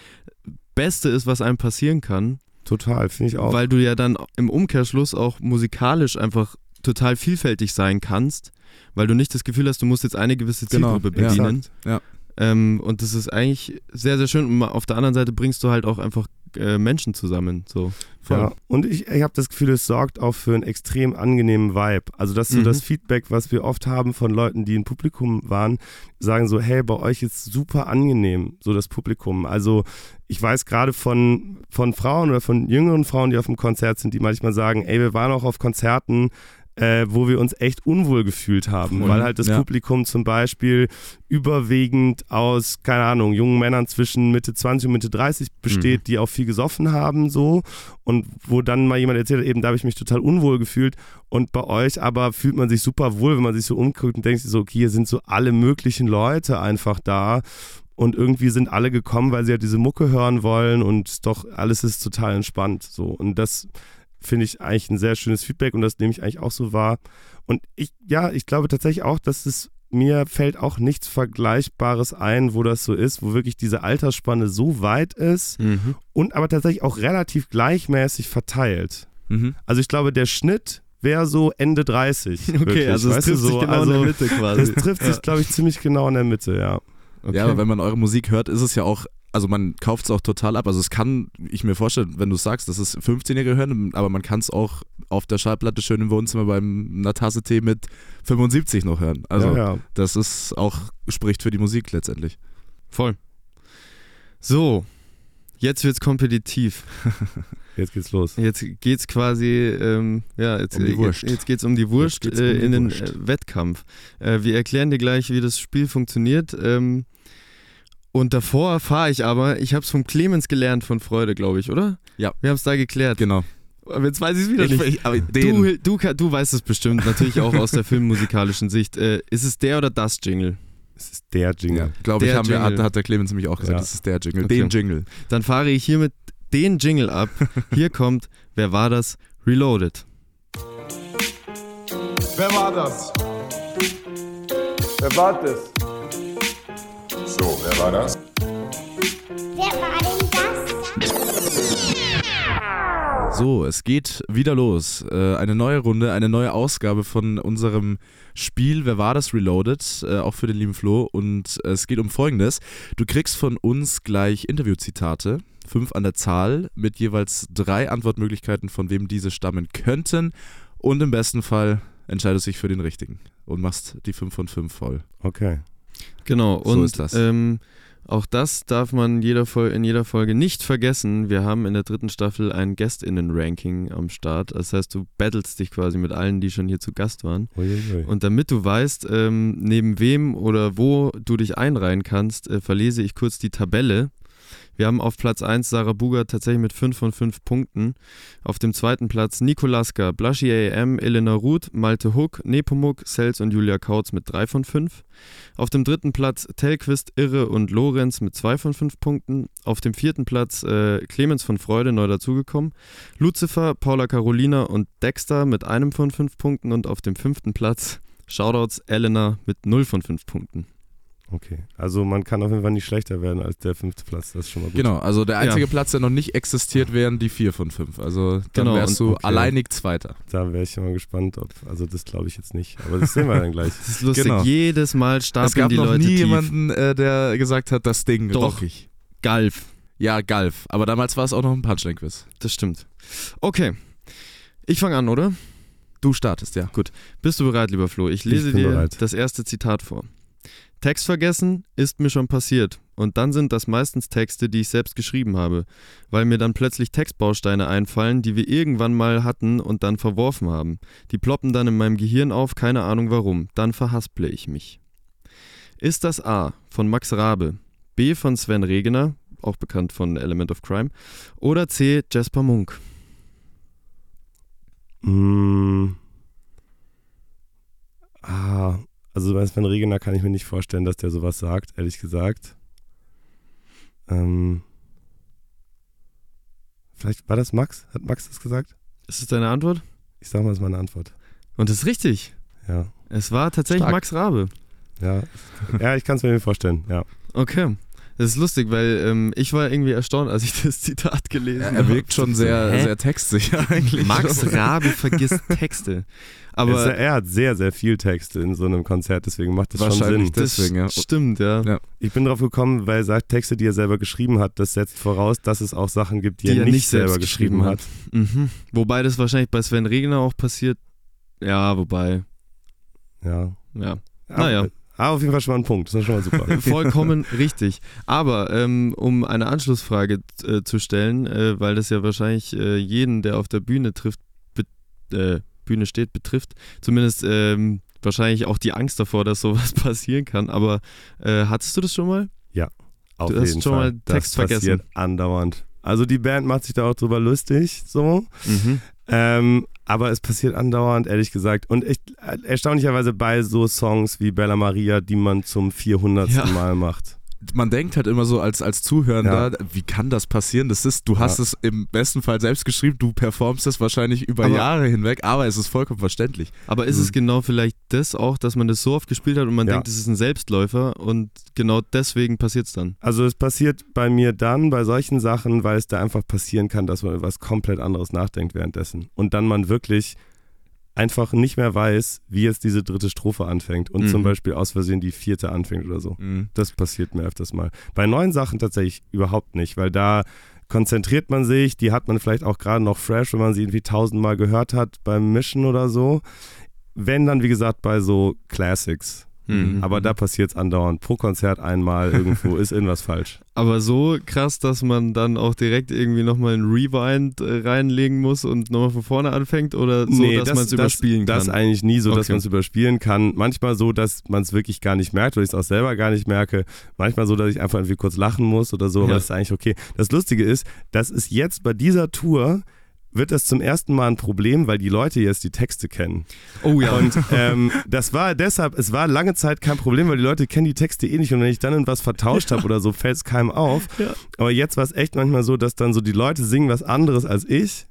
Beste ist, was einem passieren kann, total, finde ich auch. weil du ja dann im Umkehrschluss auch musikalisch einfach total vielfältig sein kannst, weil du nicht das Gefühl hast, du musst jetzt eine gewisse Genau, Zielgruppe ja. bedienen. Exakt. Ja. Ähm, und das ist eigentlich sehr, sehr schön. Und auf der anderen Seite bringst du halt auch einfach äh, Menschen zusammen. So. Ja, und ich, ich habe das Gefühl, es sorgt auch für einen extrem angenehmen Vibe. Also das ist so Mhm. das Feedback, was wir oft haben von Leuten, die im Publikum waren, sagen so, hey, bei euch ist super angenehm, so das Publikum. Also ich weiß gerade von, von Frauen oder von jüngeren Frauen, die auf dem Konzert sind, die manchmal sagen, ey, wir waren auch auf Konzerten, äh, wo wir uns echt unwohl gefühlt haben, Mhm. weil halt das Ja. Publikum zum Beispiel überwiegend aus, keine Ahnung, jungen Männern zwischen Mitte 20 und Mitte 30 besteht, die auch viel gesoffen haben, so. Und wo dann mal jemand erzählt, hat, eben da habe ich mich total unwohl gefühlt. Und bei euch aber fühlt man sich super wohl, wenn man sich so umguckt und denkt sich so, okay, hier sind so alle möglichen Leute einfach da. Und irgendwie sind alle gekommen, weil sie ja diese Mucke hören wollen und doch alles ist total entspannt so. Und das finde ich eigentlich ein sehr schönes Feedback und das nehme ich eigentlich auch so wahr und ich, ja, ich glaube tatsächlich auch, dass es mir fällt auch nichts Vergleichbares ein, wo das so ist, wo wirklich diese Altersspanne so weit ist Mhm. und aber tatsächlich auch relativ gleichmäßig verteilt. Mhm. Also ich glaube, der Schnitt wäre so Ende 30. [LAUGHS] Okay, wirklich, also es weißt trifft sich so, genau also in der Mitte quasi. Es trifft sich, glaube ich, ziemlich genau in der Mitte, ja. Okay. Ja, aber wenn man eure Musik hört, ist es ja auch, also man kauft es auch total ab. Also es kann, ich mir vorstellen, wenn du sagst, dass es 15-Jährige hören, aber man kann es auch auf der Schallplatte schön im Wohnzimmer beim einer Tasse Tee mit 75 noch hören. Also ja, ja. das ist auch, spricht für die Musik letztendlich. Voll. So, jetzt wird's kompetitiv. [LAUGHS] Jetzt geht's los. Jetzt geht's quasi, ähm, ja, jetzt, Um die Wurst. jetzt geht's um die Wurst geht's äh, um die in den Wurst. äh, Wettkampf. Äh, wir erklären dir gleich, wie das Spiel funktioniert. Ähm, und davor erfahre ich aber, ich habe es vom Clemens gelernt von Freude, glaube ich, oder? Ja. Wir haben es da geklärt. Genau. Aber jetzt weiß ich es wieder nicht. Ich, aber Du, den, du, ka- du weißt es bestimmt, natürlich auch aus der [LAUGHS] filmmusikalischen Sicht. Äh, ist es der oder das Jingle? Es ist der Jingle. ja, glaube ich, haben wir, hat, hat der Clemens nämlich auch gesagt, Ja. das ist der Jingle. Okay. Den Jingle. Dann fahre ich hiermit den Jingle ab. [LAUGHS] Hier kommt, wer war das? Reloaded. Wer war das? Wer war das? So, wer war das? Wer war denn das? So, es geht wieder los. Äh, eine neue Runde, eine neue Ausgabe von unserem Spiel Wer war das Reloaded? Äh, auch für den lieben Flo. Und es geht um Folgendes. Du kriegst von uns gleich Interviewzitate fünf an der Zahl mit jeweils drei Antwortmöglichkeiten, von wem diese stammen könnten. Und im besten Fall entscheidest du dich für den richtigen und machst die 5 von 5 voll. Okay. Genau, So und ist das. Ähm, auch das darf man jeder Fol in jeder Folge nicht vergessen. Wir haben in der dritten Staffel ein GästInnen-Ranking am Start. Das heißt, du battlest dich quasi mit allen, die schon hier zu Gast waren. Uiuiui. Und damit du weißt, ähm, neben wem oder wo du dich einreihen kannst, äh, verlese ich kurz die Tabelle. Wir haben auf Platz 1 Sarah Buger tatsächlich mit 5 von 5 Punkten. Auf dem zweiten Platz Nikolaska, Blaschi AM, Elena Ruth, Malte Huck, Nepomuk, Sels und Julia Kautz mit 3 von 5. Auf dem dritten Platz Telquist, Irre und Lorenz mit 2 von 5 Punkten. Auf dem vierten Platz äh, Clemens von Freude neu dazugekommen. Lucifer, Paula Carolina und Dexter mit einem von 5 Punkten. Und auf dem fünften Platz Shoutouts Elena mit 0 von 5 Punkten. Okay. Also man kann auf jeden Fall nicht schlechter werden als der fünfte Platz. Das ist schon mal gut. Genau, also der einzige Ja. Platz, der noch nicht existiert, wären die 4 von 5. Also dann Genau, wärst du okay. alleinig Zweiter. Da wäre ich mal gespannt, ob. Also das glaube ich jetzt nicht. Aber das sehen wir dann gleich. [LAUGHS] Das ist lustig. Genau. Jedes Mal Es stapeln gab die noch Leute nie tief. jemanden, äh, der gesagt hat, das Ding Doch. rockig. Galf. Ja, Galf. Aber damals war es auch noch ein Punchline-Quiz. Das stimmt. Okay. Ich fange an, oder? Du startest, ja. Bist du bereit, lieber Flo? Ich lese bin dir bereit. das erste Zitat vor. Text vergessen ist mir schon passiert. Und dann sind das meistens Texte, die ich selbst geschrieben habe, weil mir dann plötzlich Textbausteine einfallen, die wir irgendwann mal hatten und dann verworfen haben. Die ploppen dann in meinem Gehirn auf, keine Ahnung warum. Dann verhasple ich mich. Ist das A von Max Rabe, B von Sven Regener, auch bekannt von Element of Crime, oder C Jasper Munk? Mm. Ah, also bei Sven Regener kann ich mir nicht vorstellen, dass der sowas sagt, ehrlich gesagt. Ähm, vielleicht war das Max? Hat Max das gesagt? Ist es deine Antwort? Ich sag mal, das ist meine Antwort. Und das ist richtig. Ja. Es war tatsächlich Stark. Max Rabe. Ja, ja ich kann es mir vorstellen, ja. Okay. Das ist lustig, weil ähm, ich war irgendwie erstaunt, als ich [LAUGHS] das Zitat gelesen habe. Er wirkt schon sehr, Hä? sehr textsicher [LAUGHS] eigentlich. Max Rabe vergisst [LAUGHS] Texte. Aber Aber er hat sehr, sehr viel Text in so einem Konzert, deswegen macht das schon Wahrscheinlich Sinn. das deswegen, ja. stimmt, ja. Ja. Ich bin drauf gekommen, weil er sagt, Texte, die er selber geschrieben hat, das setzt voraus, dass es auch Sachen gibt, die, er nicht, selber geschrieben hat. Mhm. Wobei das wahrscheinlich bei Sven Regner auch passiert. Ja, wobei. Ja. Ja. Naja. Aber auf jeden Fall schon mal ein Punkt, das ist schon mal super. [LAUGHS] Vollkommen richtig. Aber ähm, um eine Anschlussfrage äh, zu stellen, äh, weil das ja wahrscheinlich äh, jeden, der auf der Bühne trifft, äh, Bühne steht, betrifft, zumindest ähm, wahrscheinlich auch die Angst davor, dass sowas [LAUGHS] passieren kann. Aber äh, hattest du das schon mal? Auf Du hast jeden schon Fall. mal das Text vergessen. passiert andauernd. Also die Band macht sich da auch drüber lustig, so. Mhm. Ähm, aber es passiert andauernd, ehrlich gesagt. Und echt, äh, erstaunlicherweise bei so Songs wie Bella Maria, die man zum 400. Ja. Mal macht. Man denkt halt immer so als, als Zuhörender, wie kann das passieren? Das ist, du hast Ja. es im besten Fall selbst geschrieben, du performst es wahrscheinlich über Aber- Jahre hinweg, aber es ist vollkommen verständlich. Aber ist es Mhm. genau vielleicht das auch, dass man das so oft gespielt hat und man Ja. denkt, es ist ein Selbstläufer und genau deswegen passiert es dann? Also es passiert bei mir dann bei solchen Sachen, weil es da einfach passieren kann, dass man über was komplett anderes nachdenkt währenddessen. Und dann man wirklich einfach nicht mehr weiß, wie jetzt diese dritte Strophe anfängt und Mhm. zum Beispiel aus Versehen die vierte anfängt oder so. Mhm. Das passiert mir öfters mal. Bei neuen Sachen tatsächlich überhaupt nicht, weil da konzentriert man sich, die hat man vielleicht auch gerade noch fresh, wenn man sie irgendwie tausendmal gehört hat beim Mischen oder so. Wenn dann, wie gesagt, bei so Classics. Mhm. Aber da passiert es andauernd. Pro Konzert einmal irgendwo ist irgendwas falsch. [LAUGHS] Aber so krass, dass man dann auch direkt irgendwie nochmal ein Rewind äh, reinlegen muss und nochmal von vorne anfängt oder so, dass man es überspielen das, kann? Das eigentlich nie so, dass Okay. man es überspielen kann. Manchmal so, dass man es wirklich gar nicht merkt oder ich es auch selber gar nicht merke. Manchmal so, dass ich einfach irgendwie kurz lachen muss oder so, aber Ja. das ist eigentlich okay. Das Lustige ist, das ist jetzt bei dieser Tour wird das zum ersten Mal ein Problem, weil die Leute jetzt die Texte kennen. oh ja. Und [LAUGHS] ähm, das war deshalb, es war lange Zeit kein Problem, weil die Leute kennen die Texte eh nicht und wenn ich dann irgendwas vertauscht habe oder so, fällt es keinem auf. Ja. Aber jetzt war es echt manchmal so, dass dann so die Leute singen was anderes als ich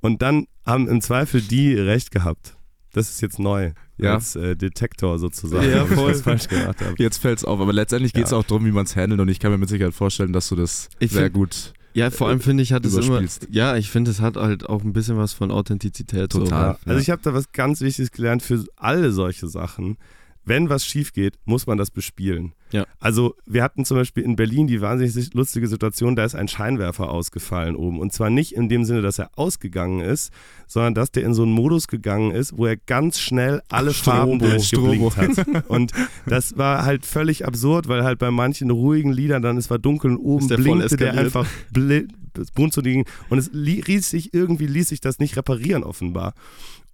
und dann haben im Zweifel die recht gehabt. Das ist jetzt neu. Ja. Als äh, Detektor sozusagen, Ja, [LAUGHS] ich voll. was falsch gemacht habe. Jetzt fällt es auf, aber letztendlich geht es Ja. auch darum, wie man es handelt und ich kann mir mit Sicherheit vorstellen, dass du das Ich sehr gut. Ja, vor allem finde ich, hat es immer. Ja, ich finde, es hat halt auch ein bisschen was von Authentizität. Total. Ja, also ich habe da was ganz Wichtiges gelernt für alle solche Sachen. Wenn was schief geht, muss man das bespielen. Ja. Also wir hatten zum Beispiel in Berlin die wahnsinnig lustige Situation, da ist ein Scheinwerfer ausgefallen oben. Und zwar nicht in dem Sinne, dass er ausgegangen ist, sondern dass der in so einen Modus gegangen ist, wo er ganz schnell alle Farben Strobo. durchgeblinkt hat. [LAUGHS] Und das war halt völlig absurd, weil halt bei manchen ruhigen Liedern dann, es war dunkel und oben Ist der voll blinkte der einfach bli- Mund zu liegen. Und es li- ließ sich, irgendwie ließ sich das nicht reparieren offenbar.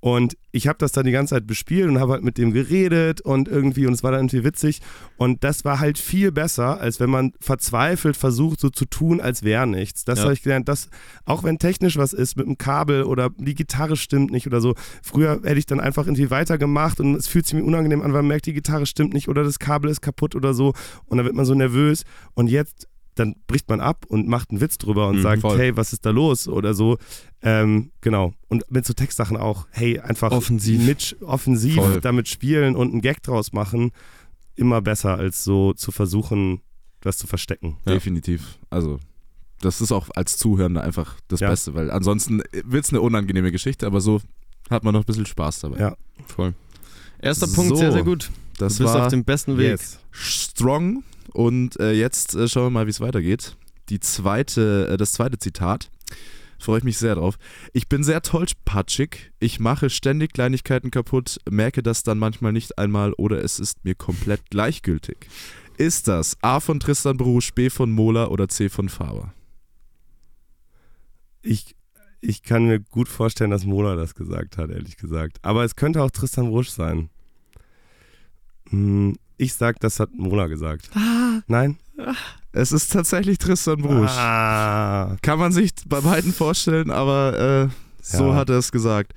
Und ich habe das dann die ganze Zeit bespielt und habe halt mit dem geredet und irgendwie, und es war dann irgendwie witzig. Und das war halt viel besser, als wenn man verzweifelt versucht, so zu tun, als wäre nichts. Das Ja. habe ich gelernt, dass auch wenn technisch was ist mit dem Kabel oder die Gitarre stimmt nicht oder so, früher hätte ich dann einfach irgendwie weitergemacht und es fühlt sich mir unangenehm an, weil man merkt, die Gitarre stimmt nicht oder das Kabel ist kaputt oder so. Und dann wird man so nervös. Und jetzt dann bricht man ab und macht einen Witz drüber und Mhm, sagt, voll. hey, was ist da los oder so. Ähm, genau. Und mit so Textsachen auch, hey, einfach Offensiv. mit, offensiv Voll. damit spielen und einen Gag draus machen, immer besser als so zu versuchen, das zu verstecken. Ja. Definitiv. Also, das ist auch als Zuhörender einfach das Ja. Beste, weil ansonsten wird es eine unangenehme Geschichte, aber so hat man noch ein bisschen Spaß dabei. Ja. Voll. Erster So, Punkt, sehr, sehr gut. Das du bist war auf dem besten Weg. Yes. strong und äh, jetzt äh, schauen wir mal, wie es weitergeht. Die zweite, äh, das zweite Zitat. Freue ich mich sehr drauf. Ich bin sehr tollpatschig. Ich mache ständig Kleinigkeiten kaputt, merke das dann manchmal nicht einmal oder es ist mir komplett gleichgültig. Ist das A von Tristan Brusch, B von Mola oder C von Faber? Ich, ich kann mir gut vorstellen, dass Mola das gesagt hat, ehrlich gesagt. Aber es könnte auch Tristan Rusch sein. Hm, Ich sag, das hat Mola gesagt. Nein? Es ist tatsächlich Tristan Brusch. Ah. Kann man sich bei beiden vorstellen, aber äh, so Ja. hat er es gesagt.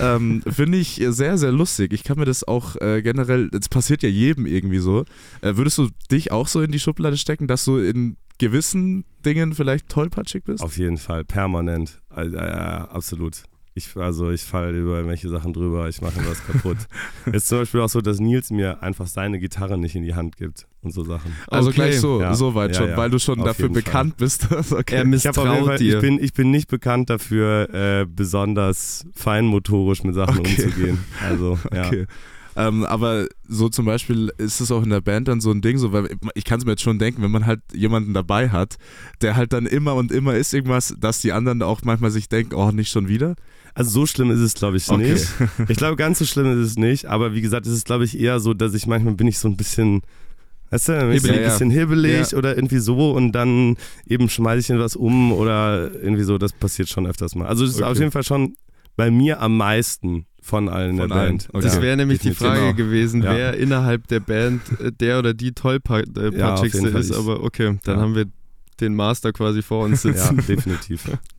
Ähm, Finde ich sehr, sehr lustig. Ich kann mir das auch äh, generell, das passiert ja jedem irgendwie so. Äh, würdest du dich auch so in die Schublade stecken, dass du in gewissen Dingen vielleicht tollpatschig bist? Auf jeden Fall, permanent. Ja, absolut. Ich, also ich falle über irgendwelche Sachen drüber, ich mache was kaputt. [LAUGHS] Es ist zum Beispiel auch so, dass Nils mir einfach seine Gitarre nicht in die Hand gibt und so Sachen. Also Okay. gleich so, Ja. so weit Ja, schon, ja. weil du schon Auf dafür jeden Fall. bekannt bist. [LAUGHS] okay. Er Ich, misstraut Fall, ich, dir. bin, ich bin nicht bekannt dafür, äh, besonders feinmotorisch mit Sachen Okay. umzugehen. Also, [LAUGHS] ja. Okay. Ähm, aber so zum Beispiel ist es auch in der Band dann so ein Ding, so, weil ich kann es mir jetzt schon denken, wenn man halt jemanden dabei hat, der halt dann immer und immer ist irgendwas, dass die anderen auch manchmal sich denken, oh, nicht schon wieder. Also so schlimm ist es, glaube ich, Okay. nicht. Ich glaube, ganz so schlimm ist es nicht. Aber wie gesagt, es ist, glaube ich, eher so, dass ich manchmal bin ich so ein bisschen, weißt du, dann bin ich ein bisschen hibbelig Ja. oder irgendwie so und dann eben schmeiße ich in was um oder irgendwie so. Das passiert schon öfters mal. Also es ist Okay. auf jeden Fall schon bei mir am meisten von allen Von der allen. Band. Okay. Das Ja, wäre nämlich die. Frage Genau. gewesen, Ja. wer innerhalb der Band äh, der oder die tollpatschigste Ja, auf jeden Fall ist. ich. Aber okay, dann Ja. haben wir den Master quasi vor uns Ja, sitzen. definitiv. [LAUGHS]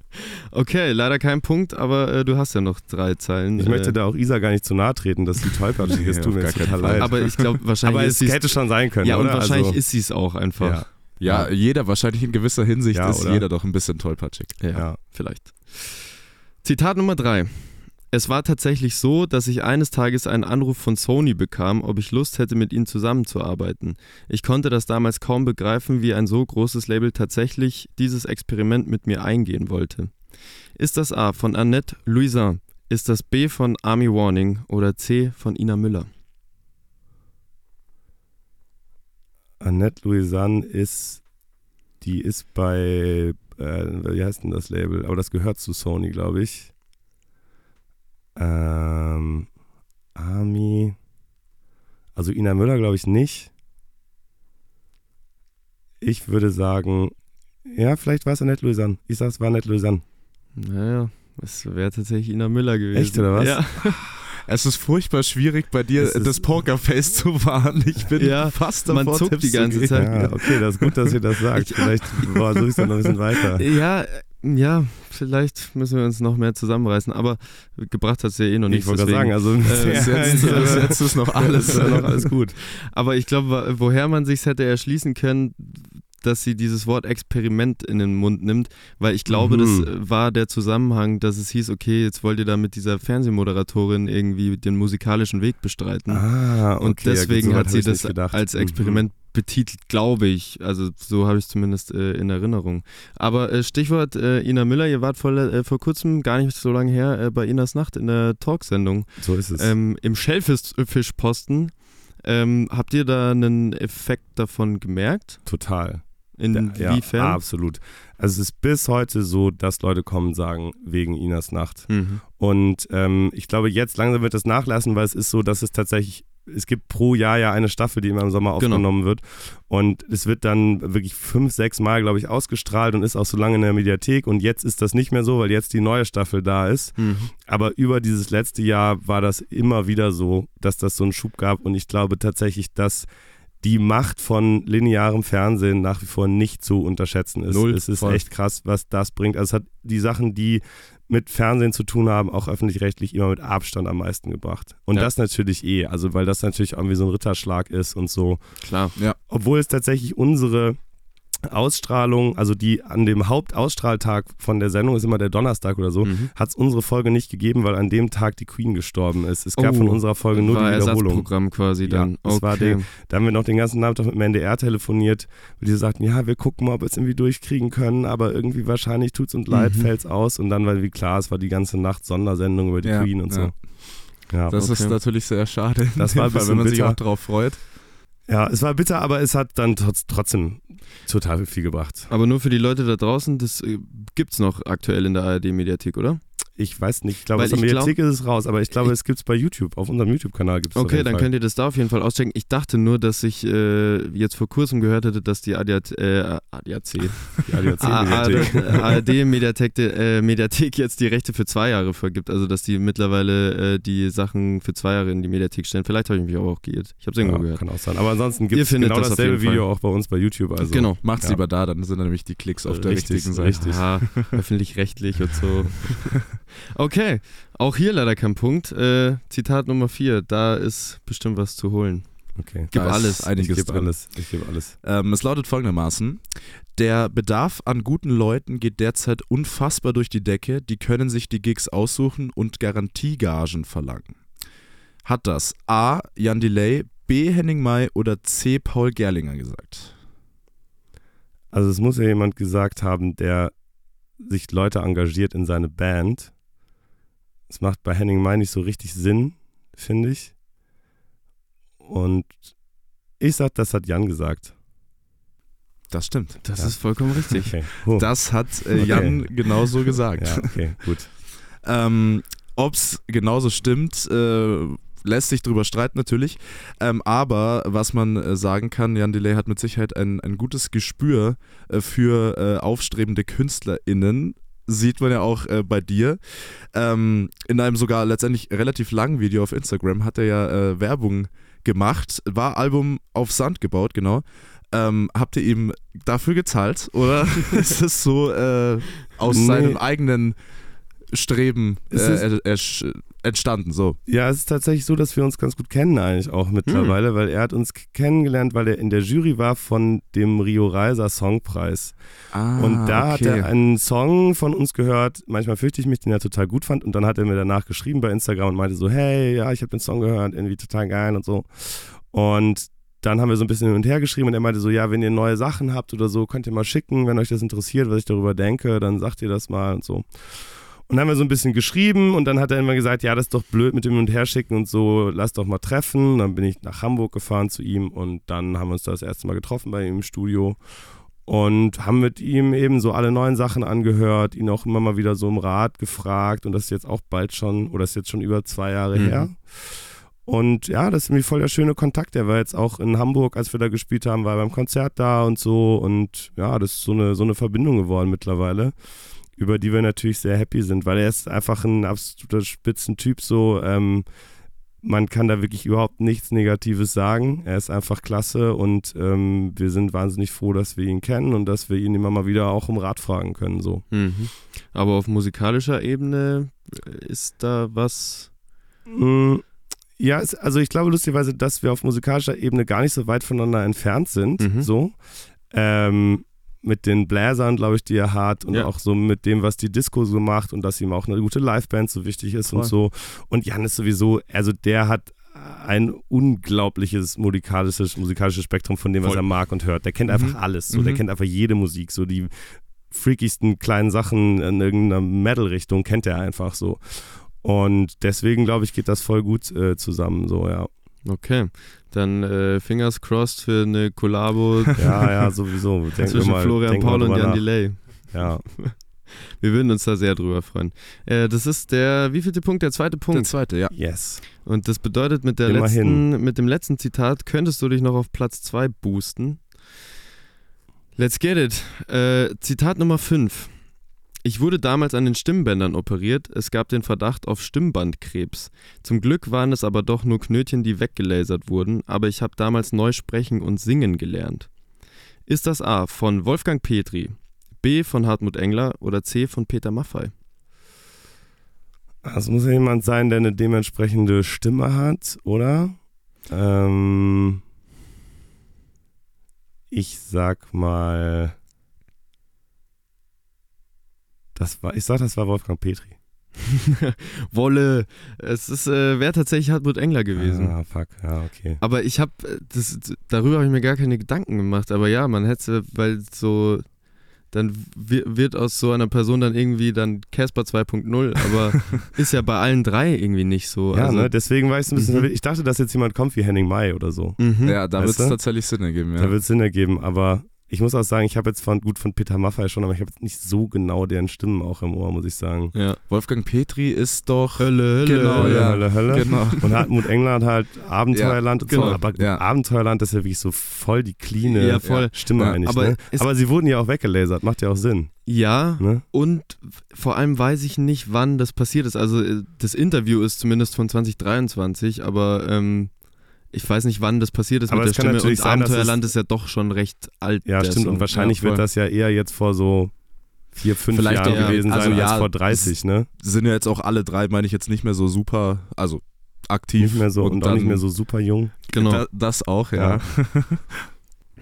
Okay, leider kein Punkt, aber äh, du hast ja noch drei Zeilen. Ich äh, möchte da auch Isa gar nicht zu nahe treten, dass sie tollpatschig [LAUGHS] ist. Tut mir gar jetzt total leid. aber ich glaube, [LAUGHS] wahrscheinlich Aber ist es hätte schon sein können, Ja, und oder? wahrscheinlich also, ist sie es auch einfach. ja, Ja, jeder wahrscheinlich in gewisser Hinsicht Ja, ist oder? jeder doch ein bisschen tollpatschig. Ja, Ja. vielleicht. Zitat Nummer drei. Es war tatsächlich so, dass ich eines Tages einen Anruf von Sony bekam, ob ich Lust hätte, mit ihnen zusammenzuarbeiten. Ich konnte das damals kaum begreifen, wie ein so großes Label tatsächlich dieses Experiment mit mir eingehen wollte. Ist das A von Annette Louisin? Ist das B von Army Warning oder C von Ina Müller? Annette Louisanne ist, die ist bei, äh, wie heißt denn das Label? Aber das gehört zu Sony, glaube ich. Ähm, Army. Also Ina Müller glaube ich nicht. Ich würde sagen, ja, vielleicht war es Annette Louisanne. Ich sag, es war Annette Louisanne. Naja, es wäre tatsächlich Ina Müller gewesen. Echt, oder was? Ja. [LAUGHS] Es ist furchtbar schwierig bei dir das Pokerface zu wahren. Ich bin Ja, fast man davor, zuckt Tipps die ganze. Zeit. Ja, okay, das ist gut, dass ihr das sagt. Vielleicht boah, suche ich es dann noch ein bisschen weiter. [LAUGHS] Ja, ja, vielleicht müssen wir uns noch mehr zusammenreißen, aber gebracht hat es ja eh noch Ich nichts. wollte gerade deswegen- sagen, also Äh, jetzt, jetzt ist noch alles. noch alles gut. Aber ich glaube, woher man sich hätte erschließen können, dass sie dieses Wort Experiment in den Mund nimmt, weil ich glaube, Mhm. das äh, war der Zusammenhang, dass es hieß, okay, jetzt wollt ihr da mit dieser Fernsehmoderatorin irgendwie den musikalischen Weg bestreiten. Ah, okay, Und deswegen ja, so hat sie ich das nicht gedacht. als Mhm. Betitelt, glaube ich. Also so habe ich es zumindest äh, in Erinnerung. Aber äh, Stichwort äh, Ina Müller, ihr wart vor, äh, vor kurzem, gar nicht so lange her, äh, bei Inas Nacht in der Talksendung. So ist es. Ähm, Im Schellfischposten Ähm, habt ihr da einen Effekt davon gemerkt? Total. Inwiefern? Ja, absolut. Also es ist bis heute so, dass Leute kommen und sagen, wegen Inas Nacht. Mhm. Und ähm, ich glaube, jetzt langsam wird das nachlassen, weil es ist so, dass es tatsächlich, es gibt pro Jahr ja eine Staffel, die immer im Sommer Genau. aufgenommen wird. Und es wird dann wirklich fünf, sechs Mal, glaube ich, ausgestrahlt und ist auch so lange in der Mediathek. Und jetzt ist das nicht mehr so, weil jetzt die neue Staffel da ist. Mhm. Aber über dieses letzte Jahr war das immer wieder so, dass das so einen Schub gab. Und ich glaube tatsächlich, dass die Macht von linearem Fernsehen nach wie vor nicht zu unterschätzen ist. Null, es ist voll. echt krass, was das bringt. Also es hat die Sachen, die mit Fernsehen zu tun haben, auch öffentlich-rechtlich immer mit Abstand am meisten gebracht. Und Ja. das natürlich eh, also weil das natürlich irgendwie so ein Ritterschlag ist und so. Klar. Obwohl es tatsächlich unsere Ausstrahlung, also die an dem Hauptausstrahltag von der Sendung ist immer der Donnerstag oder so, Mhm. hat es unsere Folge nicht gegeben, weil an dem Tag die Queen gestorben ist. Es gab Oh, von unserer Folge nur war die Wiederholung. Ersatzprogramm quasi Ja, dann. das okay. war der- Da haben wir noch den ganzen Nachmittag mit dem NDR telefoniert, wo die sagten, ja, wir gucken mal, ob wir es irgendwie durchkriegen können, aber irgendwie wahrscheinlich tut es uns leid, Mhm. fällt's aus. Und dann war wie klar, es war die ganze Nacht Sondersendung über die Ja, Queen und so. ja. Ja. Das ist Okay. natürlich sehr schade. Das war Fall, wenn man sich bitter. auch drauf freut. ja, es war bitter, aber es hat dann trotz, trotzdem total viel gebracht. Aber nur für die Leute da draußen, das äh, gibt's noch aktuell in der ARD-Mediathek, oder? Ich weiß nicht, ich glaube, aus der ich glaub- Mediathek ist es raus, aber ich glaube, Ich- es gibt es bei YouTube, auf unserem YouTube-Kanal gibt es Okay, dann könnt ihr das da auf jeden Fall auschecken. Ich dachte nur, dass ich äh, jetzt vor kurzem gehört hätte, dass die ADAC, äh, ADAC, [LAUGHS] die ADAC-Mediathek. ARD-Mediathek [LAUGHS] äh, Mediathek jetzt die Rechte für zwei Jahre vergibt. Also, dass die mittlerweile äh, die Sachen für zwei Jahre in die Mediathek stellen. Vielleicht habe ich mich aber auch geirrt. Ich habe es irgendwo Ja, gehört. kann auch sein. Aber ansonsten gibt es findet genau das auf dasselbe jeden Fall. Video auch bei uns bei YouTube. Also. genau. Macht's Ja. lieber da, dann sind nämlich die Klicks auf der Richtig, richtigen Seite. richtig. Ja, öffentlich-rechtlich und so. [LAUGHS] Okay, auch hier leider kein Punkt. Äh, Zitat Nummer 4, da ist bestimmt was zu holen. Okay. Gib Da alles. Einiges ich gebe alles. Ich gebe alles. Ähm, es lautet folgendermaßen: Der Bedarf an guten Leuten geht derzeit unfassbar durch die Decke. Die können sich die Gigs aussuchen und Garantiegagen verlangen. Hat das A. Jan Delay, B. Henning May oder C. Paul Gerlinger gesagt? Also es muss ja jemand gesagt haben, der sich Leute engagiert in seine Band. Es macht bei Henning May nicht so richtig Sinn, finde ich. Und ich sag, das hat Jan gesagt. Das stimmt. Das Ja. ist vollkommen richtig. Okay. [LAUGHS] Huh. Das hat äh, Okay. Jan genauso gesagt. Ja, okay, gut. [LAUGHS] Ähm, Ob es genauso stimmt, äh, lässt sich drüber streiten natürlich. Ähm, aber was man äh, sagen kann, Jan Delay hat mit Sicherheit ein, ein gutes Gespür äh, für äh, aufstrebende KünstlerInnen. Sieht man ja auch äh, bei dir. Ähm, in einem sogar letztendlich relativ langen Video auf Instagram hat er ja äh, Werbung gemacht. War Album auf Sand gebaut, genau. Ähm, habt ihr ihm dafür gezahlt oder [LAUGHS] ist es so äh, aus Nee. seinem eigenen Streben äh, entstanden? So. Ja, es ist tatsächlich so, dass wir uns ganz gut kennen eigentlich auch mittlerweile, weil er hat uns kennengelernt, weil er in der Jury war von dem Rio Reiser Songpreis. Ah, und da hat er einen Song von uns gehört, manchmal fürchte ich mich, den er total gut fand. Und dann hat er mir danach geschrieben bei Instagram und meinte so, hey, ja, ich habe den Song gehört, irgendwie total geil und so. Und dann haben wir so ein bisschen hin und her geschrieben und er meinte so, ja, wenn ihr neue Sachen habt oder so, könnt ihr mal schicken, wenn euch das interessiert, was ich darüber denke, dann sagt ihr das mal und so. Und dann haben wir so ein bisschen geschrieben und dann hat er immer gesagt, ja, das ist doch blöd mit dem Hin und Herschicken und so, lass doch mal treffen. Dann bin ich nach Hamburg gefahren zu ihm und dann haben wir uns das erste Mal getroffen bei ihm im Studio und haben mit ihm eben so alle neuen Sachen angehört, ihn auch immer mal wieder so im Rat gefragt und das ist jetzt auch bald schon, oder ist jetzt schon über zwei Jahre Mhm. her. Und ja, das ist irgendwie voll der schöne Kontakt. Er war jetzt auch in Hamburg, als wir da gespielt haben, war beim Konzert da und so. Und ja, das ist so eine, so eine Verbindung geworden mittlerweile, über die wir natürlich sehr happy sind, weil er ist einfach ein absoluter Spitzentyp so. Ähm, man kann da wirklich überhaupt nichts Negatives sagen. Er ist einfach klasse und ähm, wir sind wahnsinnig froh, dass wir ihn kennen und dass wir ihn immer mal wieder auch um Rat fragen können. So. Mhm. Aber auf musikalischer Ebene äh, ist da was. Mm, Ja, es, also ich glaube lustigerweise, dass wir auf musikalischer Ebene gar nicht so weit voneinander entfernt sind. Mhm. So. Ähm, mit den Bläsern, glaube ich, die er hat und Ja. auch so mit dem, was die Disco so macht und dass ihm auch eine gute Liveband so wichtig ist und so. Und Jan ist sowieso, also der hat ein unglaubliches musikalisches, musikalisches Spektrum von dem, was Voll. er mag und hört. Der kennt einfach alles. So. Der Mhm. kennt einfach jede Musik. So die freakigsten kleinen Sachen in irgendeiner Metal-Richtung kennt er einfach so. Und deswegen, glaube ich, geht das voll gut äh, zusammen, so, ja. Okay. Dann äh, Fingers crossed für eine Kollabo Ja, ja, [LAUGHS] sowieso. Wir zwischen mal, Florian Paul und Jan nach. Delay. Ja, [LAUGHS] Wir würden uns da sehr drüber freuen. Äh, das ist der, wievielte Punkt? Der zweite Der Punkt. zweite, ja. yes. Und das bedeutet, mit, der Immerhin. letzten, mit dem letzten Zitat könntest du dich noch auf Platz 2 boosten. Let's get it. Äh, Zitat Nummer 5. Ich wurde damals an den Stimmbändern operiert. Es gab den Verdacht auf Stimmbandkrebs. Zum Glück waren es aber doch nur Knötchen, die weggelasert wurden, aber ich habe damals neu sprechen und singen gelernt. Ist das A von Wolfgang Petri, B von Hartmut Engler oder C von Peter Maffei? Das muss ja jemand sein, der eine dementsprechende Stimme hat, oder? Ähm, ich sag mal. Das war, ich sag, das war Wolfgang Petri. [LAUGHS] Wolle. Es ist äh, wäre tatsächlich Hartmut Engler gewesen. Ah, fuck, ja, okay. Aber ich habe das darüber habe ich mir gar keine Gedanken gemacht. Aber ja, man hätte, weil so dann wi- wird aus so einer Person dann irgendwie dann Casper 2.0, aber [LAUGHS] ist ja bei allen drei irgendwie nicht so. Ja, also, ne, deswegen war ich so ein bisschen Mhm. Ich dachte, dass jetzt jemand kommt wie Henning May oder so. Mhm. Ja, da wird es tatsächlich Sinn ergeben, ja. Da wird es Sinn ergeben, aber ich muss auch sagen, ich habe jetzt von, gut von Peter Maffay schon, aber ich habe jetzt nicht so genau deren Stimmen auch im Ohr, muss ich sagen. ja. Wolfgang Petri ist doch. Hölle, Hölle. Genau, Hölle, ja. Hölle, Hölle. Genau. [LAUGHS] Und Hartmut Engler hat halt Abenteuerland und so, genau, aber ja. Abenteuerland ist ja wirklich so voll die cleane Ja, voll. Stimme Ja, eigentlich. aber ne? aber sie wurden ja auch weggelasert, macht ja auch Sinn. Ja, Ne? und vor allem weiß ich nicht, wann das passiert ist. Also äh, das Interview ist zumindest von 2023, aber ähm, ich weiß nicht, wann das passiert ist Aber mit es der kann Stimme. natürlich Und sein, dass Abenteuerland ist ja doch schon recht alt. Ja, stimmt. Song. Und wahrscheinlich Ja, wird das ja eher jetzt vor so vier, fünf Vielleicht Jahren auch, ja. gewesen Also sein ja, als vor 30, ne? Sind ja jetzt auch alle drei, meine ich jetzt nicht mehr so super, also aktiv. Nicht mehr so und, auch dann, nicht mehr so super jung. Genau. Da, das auch, ja. Ja. [LAUGHS]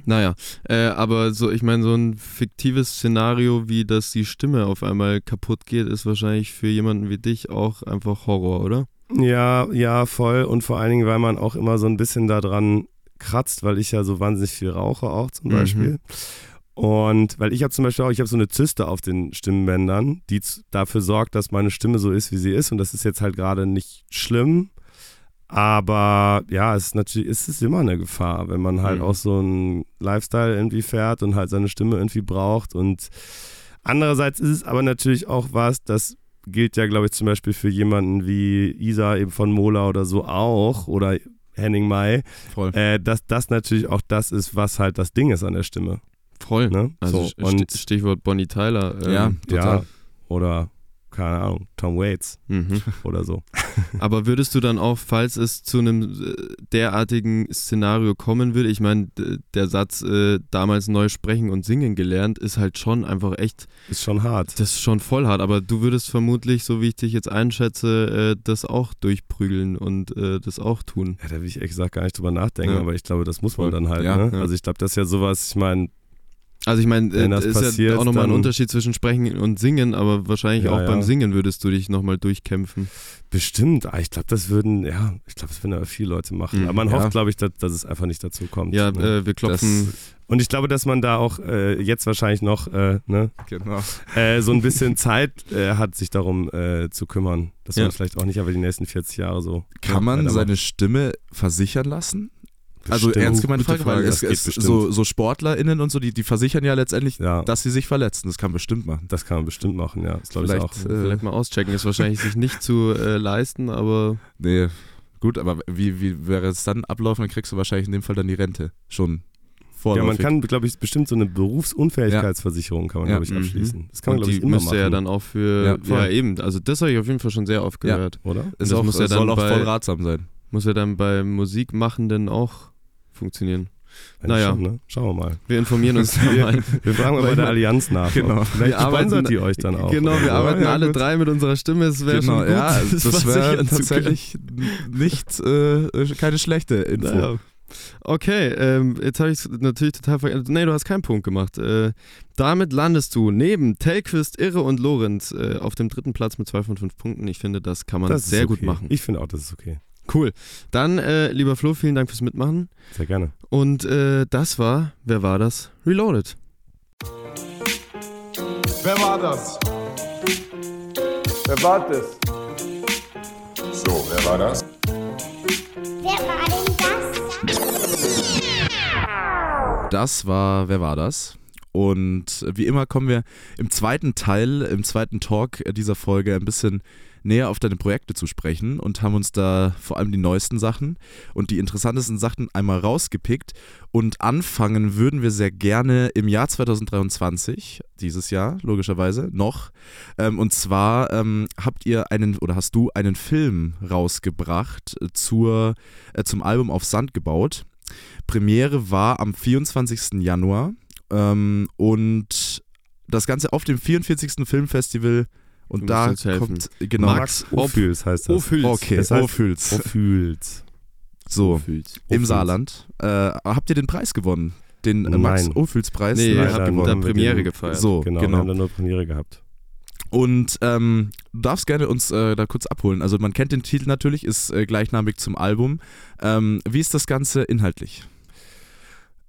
Naja, äh, aber so, ich meine, so ein fiktives Szenario, wie dass die Stimme auf einmal kaputt geht, ist wahrscheinlich für jemanden wie dich auch einfach Horror, oder? Ja, ja, voll. Und vor allen Dingen, weil man auch immer so ein bisschen daran kratzt, weil ich ja so wahnsinnig viel rauche auch zum Mhm. Beispiel. Und weil ich habe zum Beispiel auch, ich habe so eine Zyste auf den Stimmbändern, die dafür sorgt, dass meine Stimme so ist, wie sie ist. Und das ist jetzt halt gerade nicht schlimm. Aber ja, es ist natürlich, es ist immer eine Gefahr, wenn man halt Mhm. auch so einen Lifestyle irgendwie fährt und halt seine Stimme irgendwie braucht. Und andererseits ist es aber natürlich auch was, das gilt ja, glaube ich, zum Beispiel für jemanden wie Isa eben von Mola oder so auch oder Henning May, Voll. äh, dass das natürlich auch das ist, was halt das Ding ist an der Stimme. Voll. Ne? Also so, Stichwort Bonnie Tyler. Ähm, ja, total. ja, oder keine Ahnung, Tom Waits Mhm. oder so. [LAUGHS] Aber würdest du dann auch, falls es zu einem äh, derartigen Szenario kommen würde, ich meine, der Satz äh, damals neu sprechen und singen gelernt, ist halt schon einfach echt, Ist schon hart. das ist schon voll hart, aber du würdest vermutlich, so wie ich dich jetzt einschätze, äh, das auch durchprügeln und äh, das auch tun. Ja, da will ich ehrlich gesagt gar nicht drüber nachdenken, Ja. aber ich glaube, das muss man dann halt. Ja, ne? Also ich glaube, das ist ja sowas, ich meine, Also ich meine, Wenn äh, das ist ja passiert, auch nochmal ein Unterschied zwischen sprechen und singen, aber wahrscheinlich Ja, auch ja. beim Singen würdest du dich nochmal durchkämpfen. bestimmt, ah, ich glaube, das würden, ja, ich glaube, das würden aber viele Leute machen. Mhm, aber man ja. hofft, glaube ich, dass, dass es einfach nicht dazu kommt. Ja, ne? äh, wir klopfen. Und ich glaube, dass man da auch äh, jetzt wahrscheinlich noch äh, ne, Genau. äh, so ein bisschen Zeit äh, hat, sich darum äh, zu kümmern. Dass Ja. man vielleicht auch nicht aber die nächsten 40 Jahre so. Kann man weitermacht. seine Stimme versichern lassen? Also ernst gemeinte Gute Frage, weil Frage, es, es, so, so SportlerInnen und so, die, die versichern ja letztendlich, Ja, dass sie sich verletzen. Das kann bestimmt machen. das kann man bestimmt machen, ja. Das glaube ich auch. Vielleicht, äh, Vielleicht mal auschecken, ist wahrscheinlich sich nicht zu äh, leisten, aber Nee, gut, aber wie, wie wäre es dann ablaufen? Dann kriegst du wahrscheinlich in dem Fall dann die Rente. Schon Ja, vorläufig. man kann, glaube ich, bestimmt so eine Berufsunfähigkeitsversicherung kann man, Ja. glaube ich, Mhm. abschließen. Das kann man, glaube ich, immer müsste machen. ja dann auch für, Ja, ja, eben, also das habe ich auf jeden Fall schon sehr oft Ja. gehört. oder? ist das auch, muss ja dann soll auch bei- voll ratsam sein. Muss ja dann bei Musikmachenden auch funktionieren. Eigentlich Naja. Schon, ne? Schauen wir mal. Wir informieren uns [LAUGHS] da mal. Wir fragen mal bei der Allianz nach. Genau. Vielleicht Wir arbeiten- sponsert die euch dann auch. Genau, wir arbeiten Ja, alle gut. drei mit unserer Stimme. Es wäre Genau, schon gut, ja, das wäre tatsächlich nicht, äh, keine schlechte Info. Naja. Okay, ähm, jetzt habe ich es natürlich total vergessen. Nee, du hast keinen Punkt gemacht. Äh, damit landest du neben Telquist, Irre und Lorenz äh, auf dem dritten Platz mit zwei von fünf Punkten. Ich finde, das kann man Das sehr okay. gut machen. Ich finde auch, das ist okay. Cool. Dann, äh, lieber Flo, vielen Dank fürs Mitmachen. Sehr gerne. Und äh, das war, wer war das? Reloaded. Wer war das? Wer war das? So, wer war das? Wer war denn das? Das war, wer war das? Und wie immer kommen wir im zweiten Teil, im zweiten Talk dieser Folge ein bisschen näher auf deine Projekte zu sprechen und haben uns da vor allem die neuesten Sachen und die interessantesten Sachen einmal rausgepickt. Und anfangen würden wir sehr gerne im Jahr 2023, dieses Jahr logischerweise noch. Ähm, und zwar ähm, habt ihr einen oder hast du einen Film rausgebracht zur, äh, zum Album auf Sand gebaut. Premiere war am 24. Januar ähm, und das Ganze auf dem 44. Filmfestival und Du da kommt genau Max Ophüls heißt das. Ophüls. Okay, Das heißt- Ophüls. Ophüls. So, Ophüls. im. Saarland. Äh, habt ihr den Preis gewonnen? Den äh, Nein. Max Ophüls Preis? Nee, leider habt gewonnen. Premiere gefeiert. So, Genau, genau. wir haben da nur Premiere gehabt. Und ähm, du darfst gerne uns äh, da kurz abholen. Also man kennt den Titel natürlich, ist äh, gleichnamig zum Album. Ähm, wie ist das Ganze inhaltlich?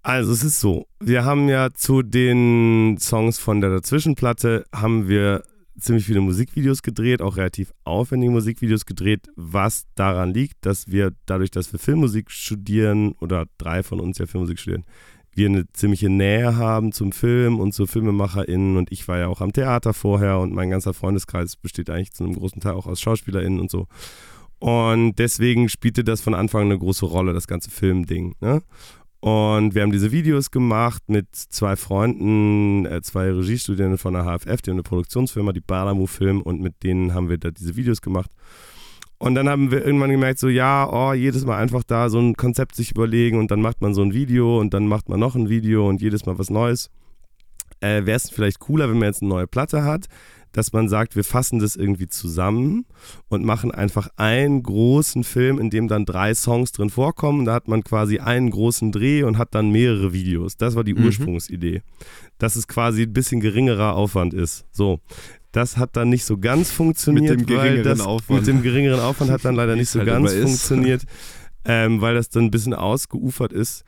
Also es ist so, wir haben ja zu den Songs von der Dazwischenplatte haben wir ziemlich viele Musikvideos gedreht, auch relativ aufwendige Musikvideos gedreht, was daran liegt, dass wir dadurch, dass wir Filmmusik studieren oder drei von uns ja Filmmusik studieren, wir eine ziemliche Nähe haben zum Film und zu FilmemacherInnen und ich war ja auch am Theater vorher und mein ganzer Freundeskreis besteht eigentlich zu einem großen Teil auch aus SchauspielerInnen und so. Und deswegen spielte das von Anfang eine große Rolle, das ganze Filmding. Ne? Und wir haben diese Videos gemacht mit zwei Freunden, äh, zwei Regiestudierenden von der HFF, die haben eine Produktionsfirma, die Balamu Film, und mit denen haben wir da diese Videos gemacht. Und dann haben wir irgendwann gemerkt, so ja, oh, jedes Mal einfach da so ein Konzept sich überlegen und dann macht man so ein Video und dann macht man noch ein Video und jedes Mal was Neues. Äh, Wäre es vielleicht cooler, wenn man jetzt eine neue Platte hat, dass man sagt, wir fassen das irgendwie zusammen und machen einfach einen großen Film, in dem dann drei Songs drin vorkommen. Da hat man quasi einen großen Dreh und hat dann mehrere Videos. Das war die Mhm. Ursprungsidee. Dass es quasi ein bisschen geringerer Aufwand ist. So. Das hat dann nicht so ganz funktioniert, Mit dem weil geringeren das Aufwand. mit dem geringeren Aufwand hat dann leider [LAUGHS] nicht so halt ganz funktioniert, ähm, weil das dann ein bisschen ausgeufert ist.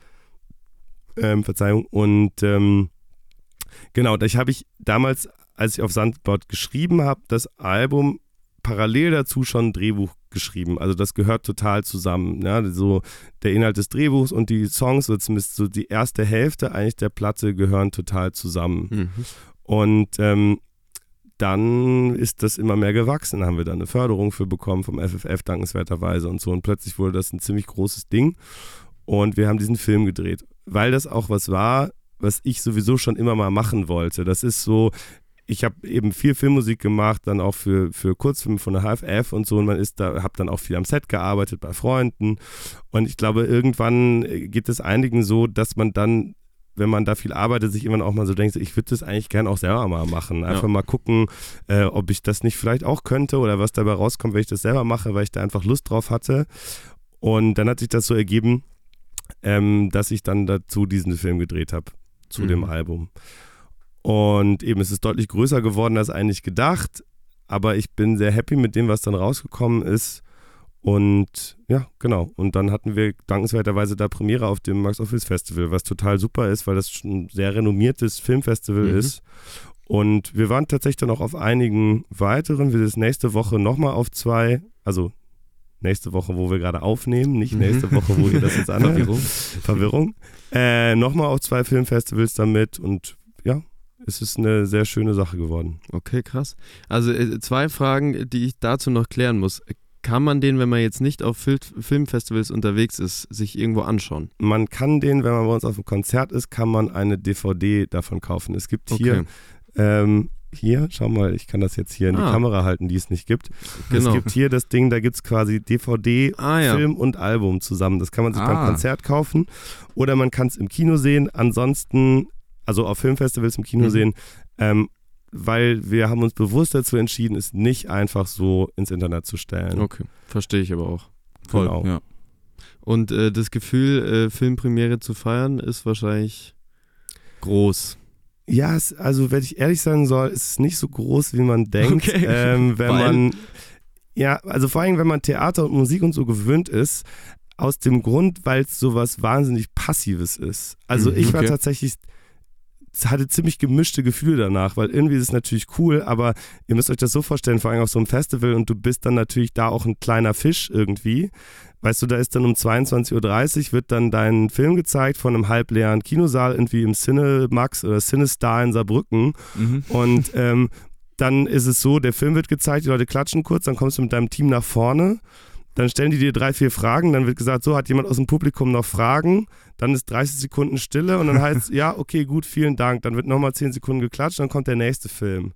Ähm, Verzeihung. Und ähm, genau, da habe ich damals, als ich auf Sandboard geschrieben habe, das Album parallel dazu schon ein Drehbuch geschrieben. Also das gehört total zusammen. Ja? So der Inhalt des Drehbuchs und die Songs, oder zumindest so die erste Hälfte eigentlich der Platte gehören total zusammen. Mhm. Und ähm, dann ist das immer mehr gewachsen. Da haben wir dann eine Förderung für bekommen vom FFF dankenswerterweise und so. Und plötzlich wurde das ein ziemlich großes Ding. Und wir haben diesen Film gedreht, weil das auch was war, was ich sowieso schon immer mal machen wollte. Das ist so, ich habe eben viel Filmmusik gemacht, dann auch für, für Kurzfilme von der HFF und so. Und man ist da, habe dann auch viel am Set gearbeitet bei Freunden. Und ich glaube, irgendwann äh, geht es einigen so, dass man dann wenn man da viel arbeitet, sich immer auch mal so denkt, ich würde das eigentlich gerne auch selber mal machen. Einfach Ja. mal gucken, äh, ob ich das nicht vielleicht auch könnte oder was dabei rauskommt, wenn ich das selber mache, weil ich da einfach Lust drauf hatte. Und dann hat sich das so ergeben, ähm, dass ich dann dazu diesen Film gedreht habe, zu Mhm. dem Album. Und eben, es ist deutlich größer geworden als eigentlich gedacht, aber ich bin sehr happy mit dem, was dann rausgekommen ist. Und ja, genau. Und dann hatten wir dankenswerterweise da Premiere auf dem Max Office Festival, was total super ist, weil das schon ein sehr renommiertes Filmfestival Mhm. ist. Und wir waren tatsächlich dann auch auf einigen weiteren. Wir sind nächste Woche nochmal auf zwei, also nächste Woche, wo wir gerade aufnehmen, nicht Mhm. nächste Woche, wo ihr das jetzt [LAUGHS] anhört. Verwirrung. Verwirrung. Äh, nochmal auf zwei Filmfestivals damit und ja, es ist eine sehr schöne Sache geworden. Okay, krass. Also äh, zwei Fragen, die ich dazu noch klären muss. Kann man den, wenn man jetzt nicht auf Fil Filmfestivals unterwegs ist, sich irgendwo anschauen? Man kann den, wenn man bei uns auf dem Konzert ist, kann man eine DVD davon kaufen. Es gibt hier, Okay. ähm, hier, schau mal, ich kann das jetzt hier in die Ah. Kamera halten, die es nicht gibt. Genau. Es gibt hier das Ding, da gibt es quasi DVD, Ah ja. Film und Album zusammen. Das kann man sich beim Ah. Konzert kaufen oder man kann es im Kino sehen. Ansonsten, also auf Filmfestivals im Kino Mhm. sehen, ähm, weil wir haben uns bewusst dazu entschieden, es nicht einfach so ins Internet zu stellen. Okay, verstehe ich aber auch. Voll, Genau. ja. Und äh, das Gefühl, äh, Filmpremiere zu feiern, ist wahrscheinlich groß. Ja, es, also wenn ich ehrlich sein soll, ist es nicht so groß, wie man denkt. Okay. Ähm, wenn Weil? man, ja, also vor allem, wenn man Theater und Musik und so gewöhnt ist, aus dem Grund, weil es sowas wahnsinnig Passives ist. Also Mhm, ich war okay. tatsächlich hatte ziemlich gemischte Gefühle danach, weil irgendwie ist es natürlich cool, aber ihr müsst euch das so vorstellen, vor allem auf so einem Festival und du bist dann natürlich da auch ein kleiner Fisch irgendwie. Weißt du, da ist dann um 22.30 Uhr wird dann dein Film gezeigt von einem halbleeren Kinosaal irgendwie im Cinemax oder Cinestar in Saarbrücken Mhm. und ähm, dann ist es so, der Film wird gezeigt, die Leute klatschen kurz, dann kommst du mit deinem Team nach vorne, dann stellen die dir drei, vier Fragen, dann wird gesagt, so hat jemand aus dem Publikum noch Fragen, dann ist 30 Sekunden Stille und dann [LAUGHS] heißt es, ja, okay, gut, vielen Dank, dann wird nochmal 10 Sekunden geklatscht, dann kommt der nächste Film.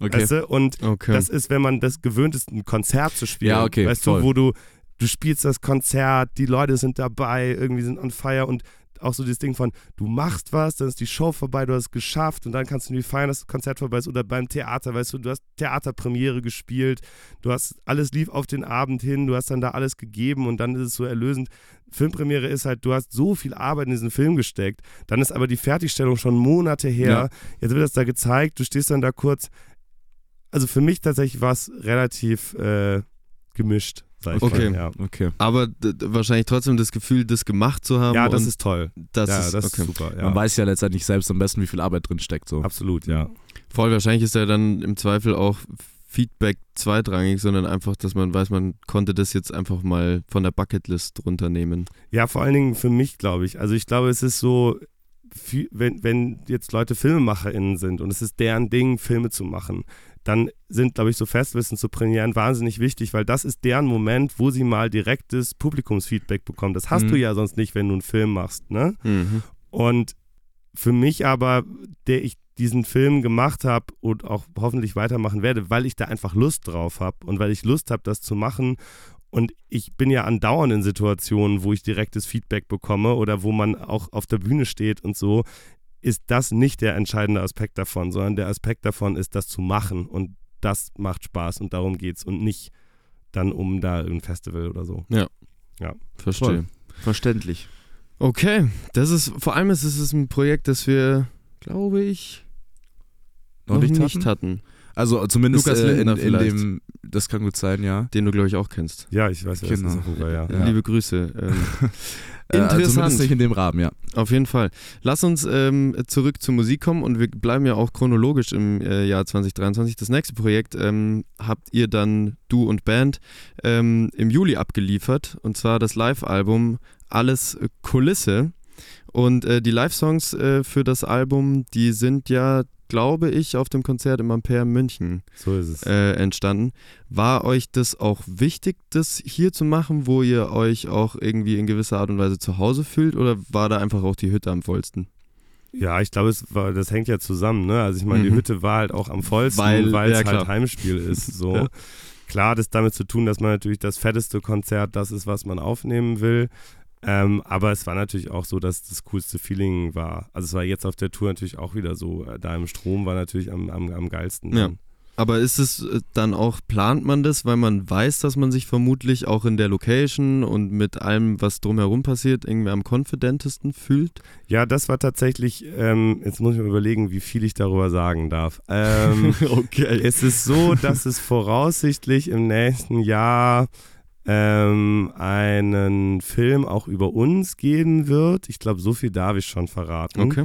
Okay. Weißt du? Und Okay. das ist, wenn man das gewöhnt ist, ein Konzert zu spielen. Ja, okay, Weißt voll. du, wo du, du spielst das Konzert, die Leute sind dabei, irgendwie sind on fire und auch so dieses Ding von, du machst was, dann ist die Show vorbei, du hast es geschafft und dann kannst du irgendwie feiern, dass das Konzert vorbei ist oder beim Theater, weißt du, du hast Theaterpremiere gespielt, du hast, alles lief auf den Abend hin, du hast dann da alles gegeben und dann ist es so erlösend. Filmpremiere ist halt, du hast so viel Arbeit in diesen Film gesteckt, dann ist aber die Fertigstellung schon Monate her, Ja. jetzt wird das da gezeigt, du stehst dann da kurz, also für mich tatsächlich war es relativ äh, gemischt, sag ich Okay. mal. Ja, Okay. Aber wahrscheinlich trotzdem das Gefühl, das gemacht zu haben. ja das und ist toll. das ja, ist, das okay. ist super. Ja. Man weiß ja letztendlich selbst am besten, wie viel Arbeit drin steckt. So. Absolut, ja. Voll wahrscheinlich ist ja dann im Zweifel auch Feedback zweitrangig, sondern einfach, dass man weiß, man konnte das jetzt einfach mal von der Bucketlist runternehmen. Ja, vor allen Dingen für mich, glaube ich. Also ich glaube, es ist so, viel- wenn, wenn jetzt Leute FilmemacherInnen sind und es ist deren Ding, Filme zu machen, dann sind, glaube ich, so Festwissen zu Premieren wahnsinnig wichtig, weil das ist deren Moment, wo sie mal direktes Publikumsfeedback bekommen. Das hast Mhm. du ja sonst nicht, wenn du einen Film machst, ne? Mhm. Und für mich aber, der ich diesen Film gemacht habe und auch hoffentlich weitermachen werde, weil ich da einfach Lust drauf habe und weil ich Lust habe, das zu machen. Und ich bin ja andauernd in Situationen, wo ich direktes Feedback bekomme oder wo man auch auf der Bühne steht und so, ist das nicht der entscheidende Aspekt davon, sondern der Aspekt davon ist, das zu machen. Und das macht Spaß und darum geht's und nicht dann um da ein Festival oder so. Verstehe. Verständlich. Okay, das ist, vor allem ist es ein Projekt, das wir, glaube ich, noch, nicht, hatten? hatten. Also zumindest Lukas äh, in, in dem, das kann gut sein, ja. Den du, glaube ich, auch kennst. Ja, ich weiß, wer Genau. ist, worüber, ja. Ja. Liebe Grüße. Ähm, [LAUGHS] Äh, Interessant. zumindest nicht in dem Rahmen, ja. Auf jeden Fall. Lass uns ähm, zurück zur Musik kommen und wir bleiben ja auch chronologisch im äh, Jahr 2023. Das nächste Projekt ähm, habt ihr dann, du und Band, ähm, im Juli abgeliefert und zwar das Live-Album Alles Kulisse. Und äh, die Live-Songs äh, für das Album, die sind ja, glaube ich, auf dem Konzert im Ampere München So ist es. äh, entstanden. War euch das auch wichtig, das hier zu machen, wo ihr euch auch irgendwie in gewisser Art und Weise zu Hause fühlt oder war da einfach auch die Hütte am vollsten? Ja, ich glaube, es war, das hängt ja zusammen, ne? Also ich meine, die Mhm. Hütte war halt auch am vollsten, Weil- es ja, halt. Heimspiel ist. [LAUGHS] So. Ja. Klar, das damit zu tun, dass man natürlich das fetteste Konzert, das ist, was man aufnehmen will. Ähm, aber es war natürlich auch so, dass das coolste Feeling war. Also es war jetzt auf der Tour natürlich auch wieder so. Äh, Da im Strom war natürlich am, am, am geilsten. Ja. Aber ist es äh, dann auch, plant man das, weil man weiß, dass man sich vermutlich auch in der Location und mit allem, was drumherum passiert, irgendwie am konfidentesten fühlt? Ja, das war tatsächlich, ähm, jetzt muss ich mal überlegen, wie viel ich darüber sagen darf. Ähm, [LAUGHS] okay. Es ist so, dass es voraussichtlich im nächsten Jahr ähm, einen Film auch über uns geben wird. Ich glaube, so viel darf ich schon verraten. Okay.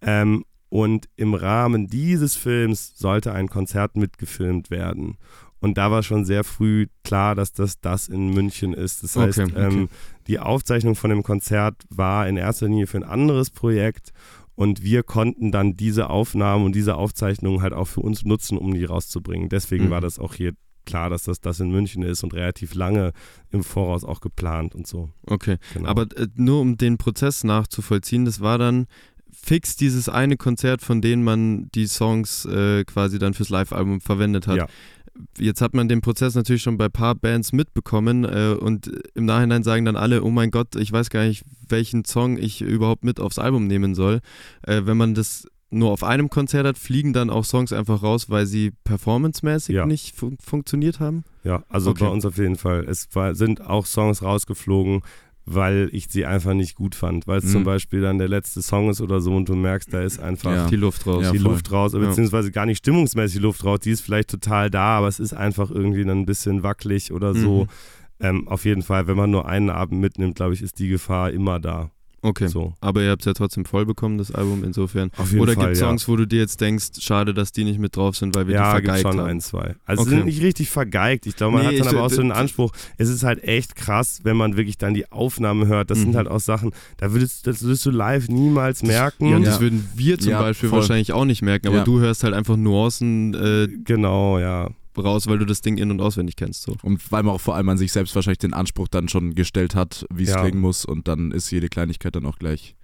Ähm, und im Rahmen dieses Films sollte ein Konzert mitgefilmt werden. Und da war schon sehr früh klar, dass das das in München ist. Das heißt, Okay, okay. Ähm, die Aufzeichnung von dem Konzert war in erster Linie für ein anderes Projekt. Und wir konnten dann diese Aufnahmen und diese Aufzeichnungen halt auch für uns nutzen, um die rauszubringen. Deswegen Mhm. war das auch hier klar, dass das das in München ist und relativ lange im Voraus auch geplant und so. Okay. Genau. Aber äh, nur um den Prozess nachzuvollziehen, das war dann fix dieses eine Konzert, von dem man die Songs äh, quasi dann fürs Live-Album verwendet hat. Ja. Jetzt hat man den Prozess natürlich schon bei ein paar Bands mitbekommen äh, und im Nachhinein sagen dann alle, oh mein Gott, ich weiß gar nicht, welchen Song ich überhaupt mit aufs Album nehmen soll. Äh, wenn man das nur auf einem Konzert hat, fliegen dann auch Songs einfach raus, weil sie performancemäßig Ja. nicht fun funktioniert haben? Ja, also Okay. bei uns auf jeden Fall. Es war, sind auch Songs rausgeflogen, weil ich sie einfach nicht gut fand. Weil es Mhm. zum Beispiel dann der letzte Song ist oder so und du merkst, da ist einfach Ja. Die Luft raus. Ja, die voll. Luft raus, Ja. beziehungsweise gar nicht stimmungsmäßig Luft raus. Die ist vielleicht total da, aber es ist einfach irgendwie dann ein bisschen wackelig oder so. Mhm. Ähm, auf jeden Fall, wenn man nur einen Abend mitnimmt, glaube ich, ist die Gefahr immer da. Okay. So. Aber ihr habt es ja trotzdem voll bekommen, das Album, insofern. Auf jeden Oder gibt es ja. Songs, wo du dir jetzt denkst, schade, dass die nicht mit drauf sind, weil wir ja, die vergeigt schon haben? ein, zwei. Also Okay. sie sind nicht richtig vergeigt. Ich glaube, man Nee, hat dann aber auch so d- Anspruch, es ist halt echt krass, wenn man wirklich dann die Aufnahmen hört. Das Mhm. sind halt auch Sachen, da würdest, das würdest du live niemals merken. Ja, und Ja. das würden wir zum Ja, Beispiel voll. wahrscheinlich auch nicht merken, aber Ja. du hörst halt einfach Nuancen äh, Genau, ja. Raus, weil du das Ding in- und auswendig kennst. So. Und weil man auch vor allem an sich selbst wahrscheinlich den Anspruch dann schon gestellt hat, wie es Ja. klingen muss und dann ist jede Kleinigkeit dann auch gleich.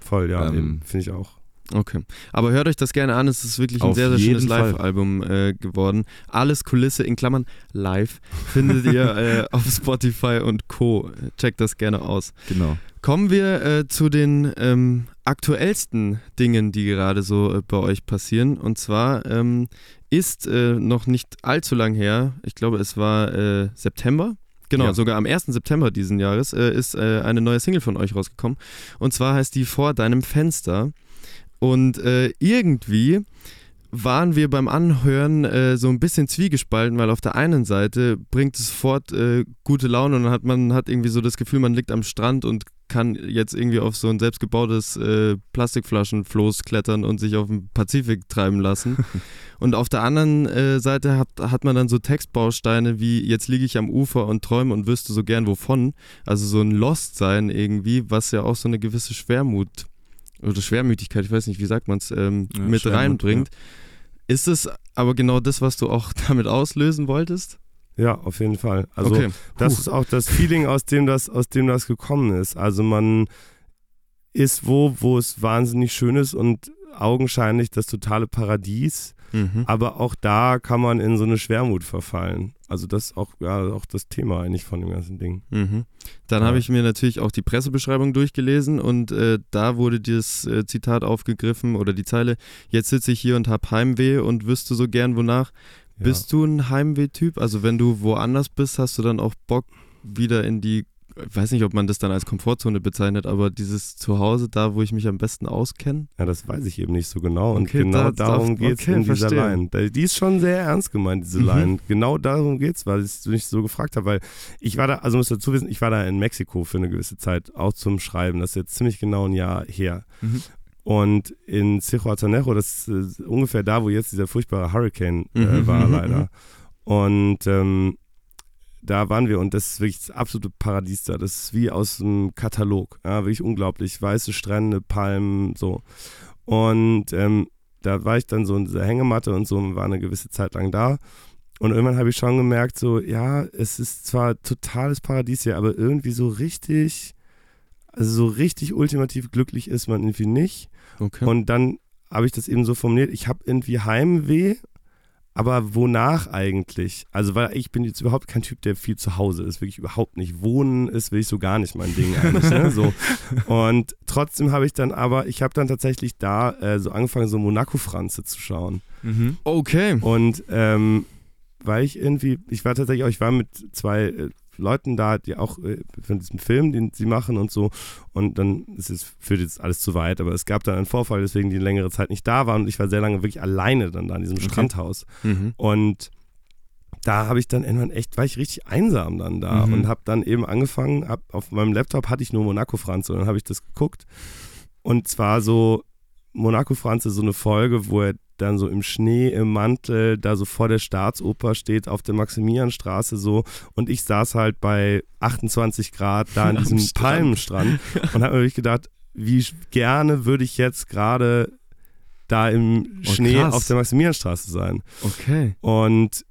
Voll, ja, Ähm, eben. finde ich auch. Okay. Aber hört euch das gerne an, es ist wirklich ein Auf sehr, sehr schönes. Live-Album äh, geworden. Alles Kulisse in Klammern live findet ihr [LAUGHS] äh, auf Spotify und Co. Checkt das gerne aus. Genau. Kommen wir äh, zu den ähm, aktuellsten Dingen, die gerade so äh, bei euch passieren. Und zwar ähm, ist äh, noch nicht allzu lang her, ich glaube es war äh, September. Genau, Ja. sogar am 1. September diesen Jahres äh, ist äh, eine neue Single von euch rausgekommen. Und zwar heißt die Vor deinem Fenster. Und äh, irgendwie waren wir beim Anhören äh, so ein bisschen zwiegespalten, weil auf der einen Seite bringt es sofort äh, gute Laune und hat man hat irgendwie so das Gefühl, man liegt am Strand und kann jetzt irgendwie auf so ein selbstgebautes äh, Plastikflaschenfloß klettern und sich auf den Pazifik treiben lassen. [LAUGHS] und auf der anderen äh, Seite hat, hat man dann so Textbausteine wie jetzt liege ich am Ufer und träume und wüsste so gern wovon. Also so ein Lost-Sein irgendwie, was ja auch so eine gewisse Schwermut oder Schwermütigkeit, ich weiß nicht, wie sagt man es, ähm, Ja, mit Schwermut, reinbringt. Ist es aber genau das, was du auch [LAUGHS] damit auslösen wolltest? Ja, auf jeden Fall. Also okay. das ist auch das Feeling, aus dem das, aus dem das gekommen ist. Also man ist wo, wo es wahnsinnig schön ist und augenscheinlich das totale Paradies. Mhm. Aber auch da kann man in so eine Schwermut verfallen. Also das ist auch, ja, auch das Thema eigentlich von dem ganzen Ding. Mhm. Dann Ja. habe ich mir natürlich auch die Pressebeschreibung durchgelesen und äh, da wurde dieses äh, Zitat aufgegriffen oder die Zeile, jetzt sitze ich hier und hab Heimweh und wüsste so gern wonach. Ja. Bist du ein Heimweh-Typ? Also wenn du woanders bist, hast du dann auch Bock wieder in die, ich weiß nicht, ob man das dann als Komfortzone bezeichnet, aber dieses Zuhause, da wo ich mich am besten auskenne? Ja, das weiß ich eben nicht so genau. Und Okay, genau da- darum da- geht es okay, in dieser verstehe. Line. Die ist schon sehr ernst gemeint, diese Mhm. Line. Genau darum geht es, weil ich mich so gefragt habe. Weil ich war da, also muss dazu wissen, ich war da in Mexiko für eine gewisse Zeit, auch zum Schreiben. Das ist jetzt ziemlich genau ein Jahr her. Mhm. Und in Cihuatanejo, das ist äh, ungefähr da, wo jetzt dieser furchtbare Hurricane äh, Mhm, war, mhm, leider. Und ähm, da waren wir und das ist wirklich das absolute Paradies da. Das ist wie aus einem Katalog. Ja, wirklich unglaublich. Weiße Strände, Palmen, so. Und ähm, da war ich dann so in dieser Hängematte und so und war eine gewisse Zeit lang da. Und irgendwann habe ich schon gemerkt, so, ja, es ist zwar totales Paradies hier, aber irgendwie so richtig, also so richtig ultimativ glücklich ist man irgendwie nicht. Okay. Und dann habe ich das eben so formuliert, ich habe irgendwie Heimweh, aber wonach eigentlich? Also, weil ich bin jetzt überhaupt kein Typ, der viel zu Hause ist, wirklich überhaupt nicht. Wohnen ist wirklich so gar nicht mein Ding eigentlich. ne? so. [LAUGHS] Und trotzdem habe ich dann aber, ich habe dann tatsächlich da äh, so angefangen, so Monaco-Franze zu schauen. Mhm. okay. Und ähm, weil ich irgendwie, ich war tatsächlich auch, ich war mit zwei äh, Leuten da, die auch äh, von diesem Film, den sie machen und so. Und dann ist es führt jetzt alles zu weit, aber es gab dann einen Vorfall, deswegen die längere Zeit nicht da waren und ich war sehr lange wirklich alleine dann da in diesem Okay. Strandhaus. Mhm. Und da habe ich dann irgendwann echt, war ich richtig einsam dann da Mhm. und habe dann eben angefangen, hab, auf meinem Laptop hatte ich nur Monaco Franz und dann habe ich das geguckt. Und zwar so Monaco Franz ist so eine Folge, wo er dann so im Schnee, im Mantel, da so vor der Staatsoper steht, auf der Maximilianstraße so. Und ich saß halt bei 28 Grad da an [LAUGHS] diesem Strand. Palmenstrand und habe mir wirklich gedacht, wie gerne würde ich jetzt gerade da im Oh, Schnee krass. auf der Maximilianstraße sein. Okay. Und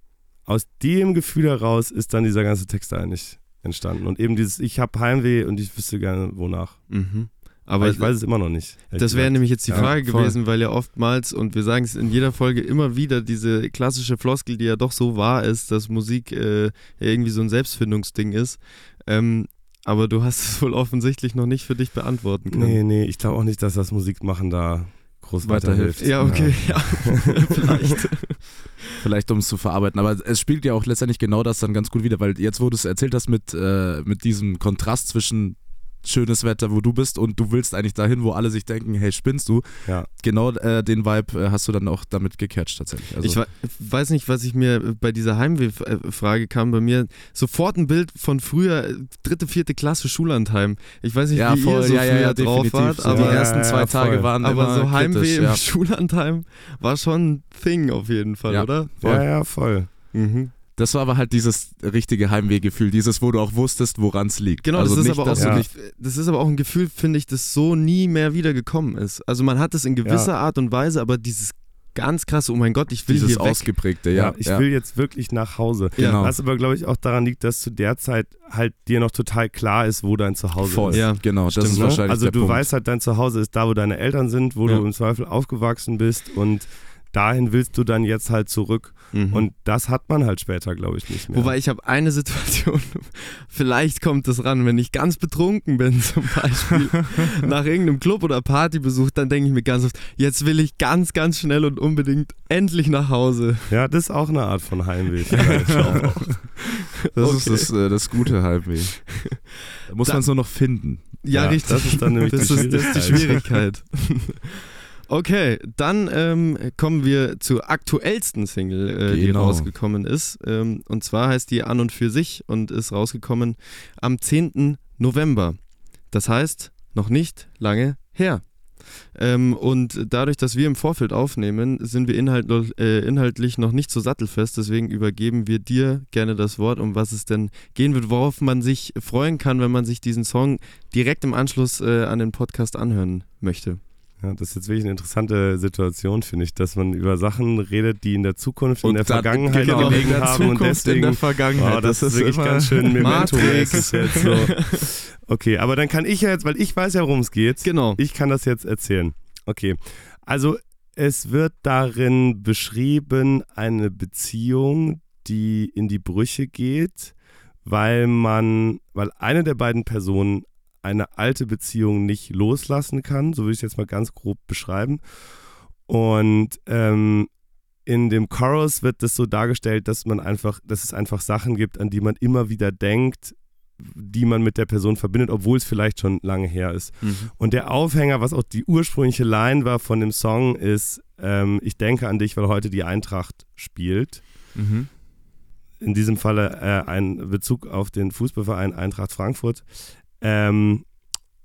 aus dem Gefühl heraus ist dann dieser ganze Text eigentlich entstanden. Und eben dieses, ich habe Heimweh und ich wüsste gerne wonach. Mhm. Aber ich weiß es immer noch nicht. Das wäre nämlich jetzt die Ja, Frage voll. gewesen, weil ja oftmals, und wir sagen es in jeder Folge immer wieder, diese klassische Floskel, die ja doch so wahr ist, dass Musik äh, ja irgendwie so ein Selbstfindungsding ist. Ähm, aber du hast [LAUGHS] es wohl offensichtlich noch nicht für dich beantworten können. Nee, nee, ich glaube auch nicht, dass das Musikmachen da groß Weiterhilft. weiterhilft. Ja, okay, ja. [LAUGHS] Vielleicht. [LAUGHS] Vielleicht um es zu verarbeiten. Aber es spielt ja auch letztendlich genau das dann ganz gut wieder, weil jetzt, wo du es erzählt hast mit, äh, mit diesem Kontrast zwischen schönes Wetter, wo du bist und du willst eigentlich dahin, wo alle sich denken, hey, spinnst du? Ja. Genau äh, den Vibe äh, hast du dann auch damit gecatcht tatsächlich. Also, Ich we- weiß nicht, was ich mir bei dieser Heimweh-Frage kam bei mir sofort ein Bild von früher, äh, dritte, vierte Klasse Schullandheim. Ich weiß nicht, ja, wie voll, ihr so ja, ja, früher ja, drauf wart, so aber, die ersten zwei ja, Tage voll. waren aber immer so Heimweh kritisch, im ja. Schullandheim war schon ein Thing auf jeden Fall, Ja. oder? Ja, ja, voll. Mhm. Das war aber halt dieses richtige Heimwehgefühl, dieses, wo du auch wusstest, woran es liegt. Genau, also das ist nicht, aber auch so, Ja. nicht das ist aber auch ein Gefühl, finde ich, das so nie mehr wieder gekommen ist. Also man hat es in gewisser Art und Weise, aber dieses ganz krasse, oh mein Gott, ich will dieses hier weg. ausgeprägte, Ja, ja. ich ja. will jetzt wirklich nach Hause. Genau. Was aber, glaube ich, auch daran liegt, dass zu der Zeit halt dir noch total klar ist, wo dein Zuhause Voll, ist. Ja, genau, das stimmt, ist ne? wahrscheinlich Also der du Punkt. weißt halt, dein Zuhause ist da, wo deine Eltern sind, wo Ja. du im Zweifel aufgewachsen bist und dahin willst du dann jetzt halt zurück. Mhm. Und das hat man halt später, glaube ich, nicht mehr. Wobei ich habe eine Situation, [LAUGHS] vielleicht kommt es ran, wenn ich ganz betrunken bin zum Beispiel, [LAUGHS] nach irgendeinem Club oder Partybesuch, dann denke ich mir ganz oft, jetzt will ich ganz, ganz schnell und unbedingt endlich nach Hause. ja, das ist auch eine Art von Heimweh. vielleicht. [LAUGHS] Das Okay. ist das, äh, das gute Heimweh. Da muss man es nur noch finden. Ja, Ja, richtig. das ist dann nämlich das die ist, das ist die Schwierigkeit. Okay, dann ähm, kommen wir zur aktuellsten Single, äh, die Genau. rausgekommen ist. Ähm, und zwar heißt die An und für sich und ist rausgekommen am 10. November. Das heißt, noch nicht lange her. Ähm, und dadurch, dass wir im Vorfeld aufnehmen, sind wir inhalt, äh, inhaltlich noch nicht so sattelfest. Deswegen übergeben wir dir gerne das Wort, um was es denn gehen wird, worauf man sich freuen kann, wenn man sich diesen Song direkt im Anschluss äh, an den Podcast anhören möchte. Ja, das ist jetzt wirklich eine interessante Situation, finde ich, dass man über Sachen redet, die in der Zukunft, in der Vergangenheit genau, gelegen der haben und in deswegen der Vergangenheit. Oh, das, Das ist wirklich ganz schön memento-mäßig Matrix. jetzt so. Okay, aber dann kann ich ja jetzt, weil ich weiß ja, worum es geht, Genau. ich kann das jetzt erzählen. Okay, also es wird darin beschrieben eine Beziehung, die in die Brüche geht, weil man, weil eine der beiden Personen eine alte Beziehung nicht loslassen kann, so würde ich es jetzt mal ganz grob beschreiben. Und ähm, in dem Chorus wird das so dargestellt, dass man einfach, dass es einfach Sachen gibt, an die man immer wieder denkt, die man mit der Person verbindet, obwohl es vielleicht schon lange her ist. Mhm. Und der Aufhänger, was auch die ursprüngliche Line war von dem Song, ist, ähm, ich denke an dich, weil heute die Eintracht spielt. Mhm. In diesem Falle äh, ein Bezug auf den Fußballverein Eintracht Frankfurt. Ähm,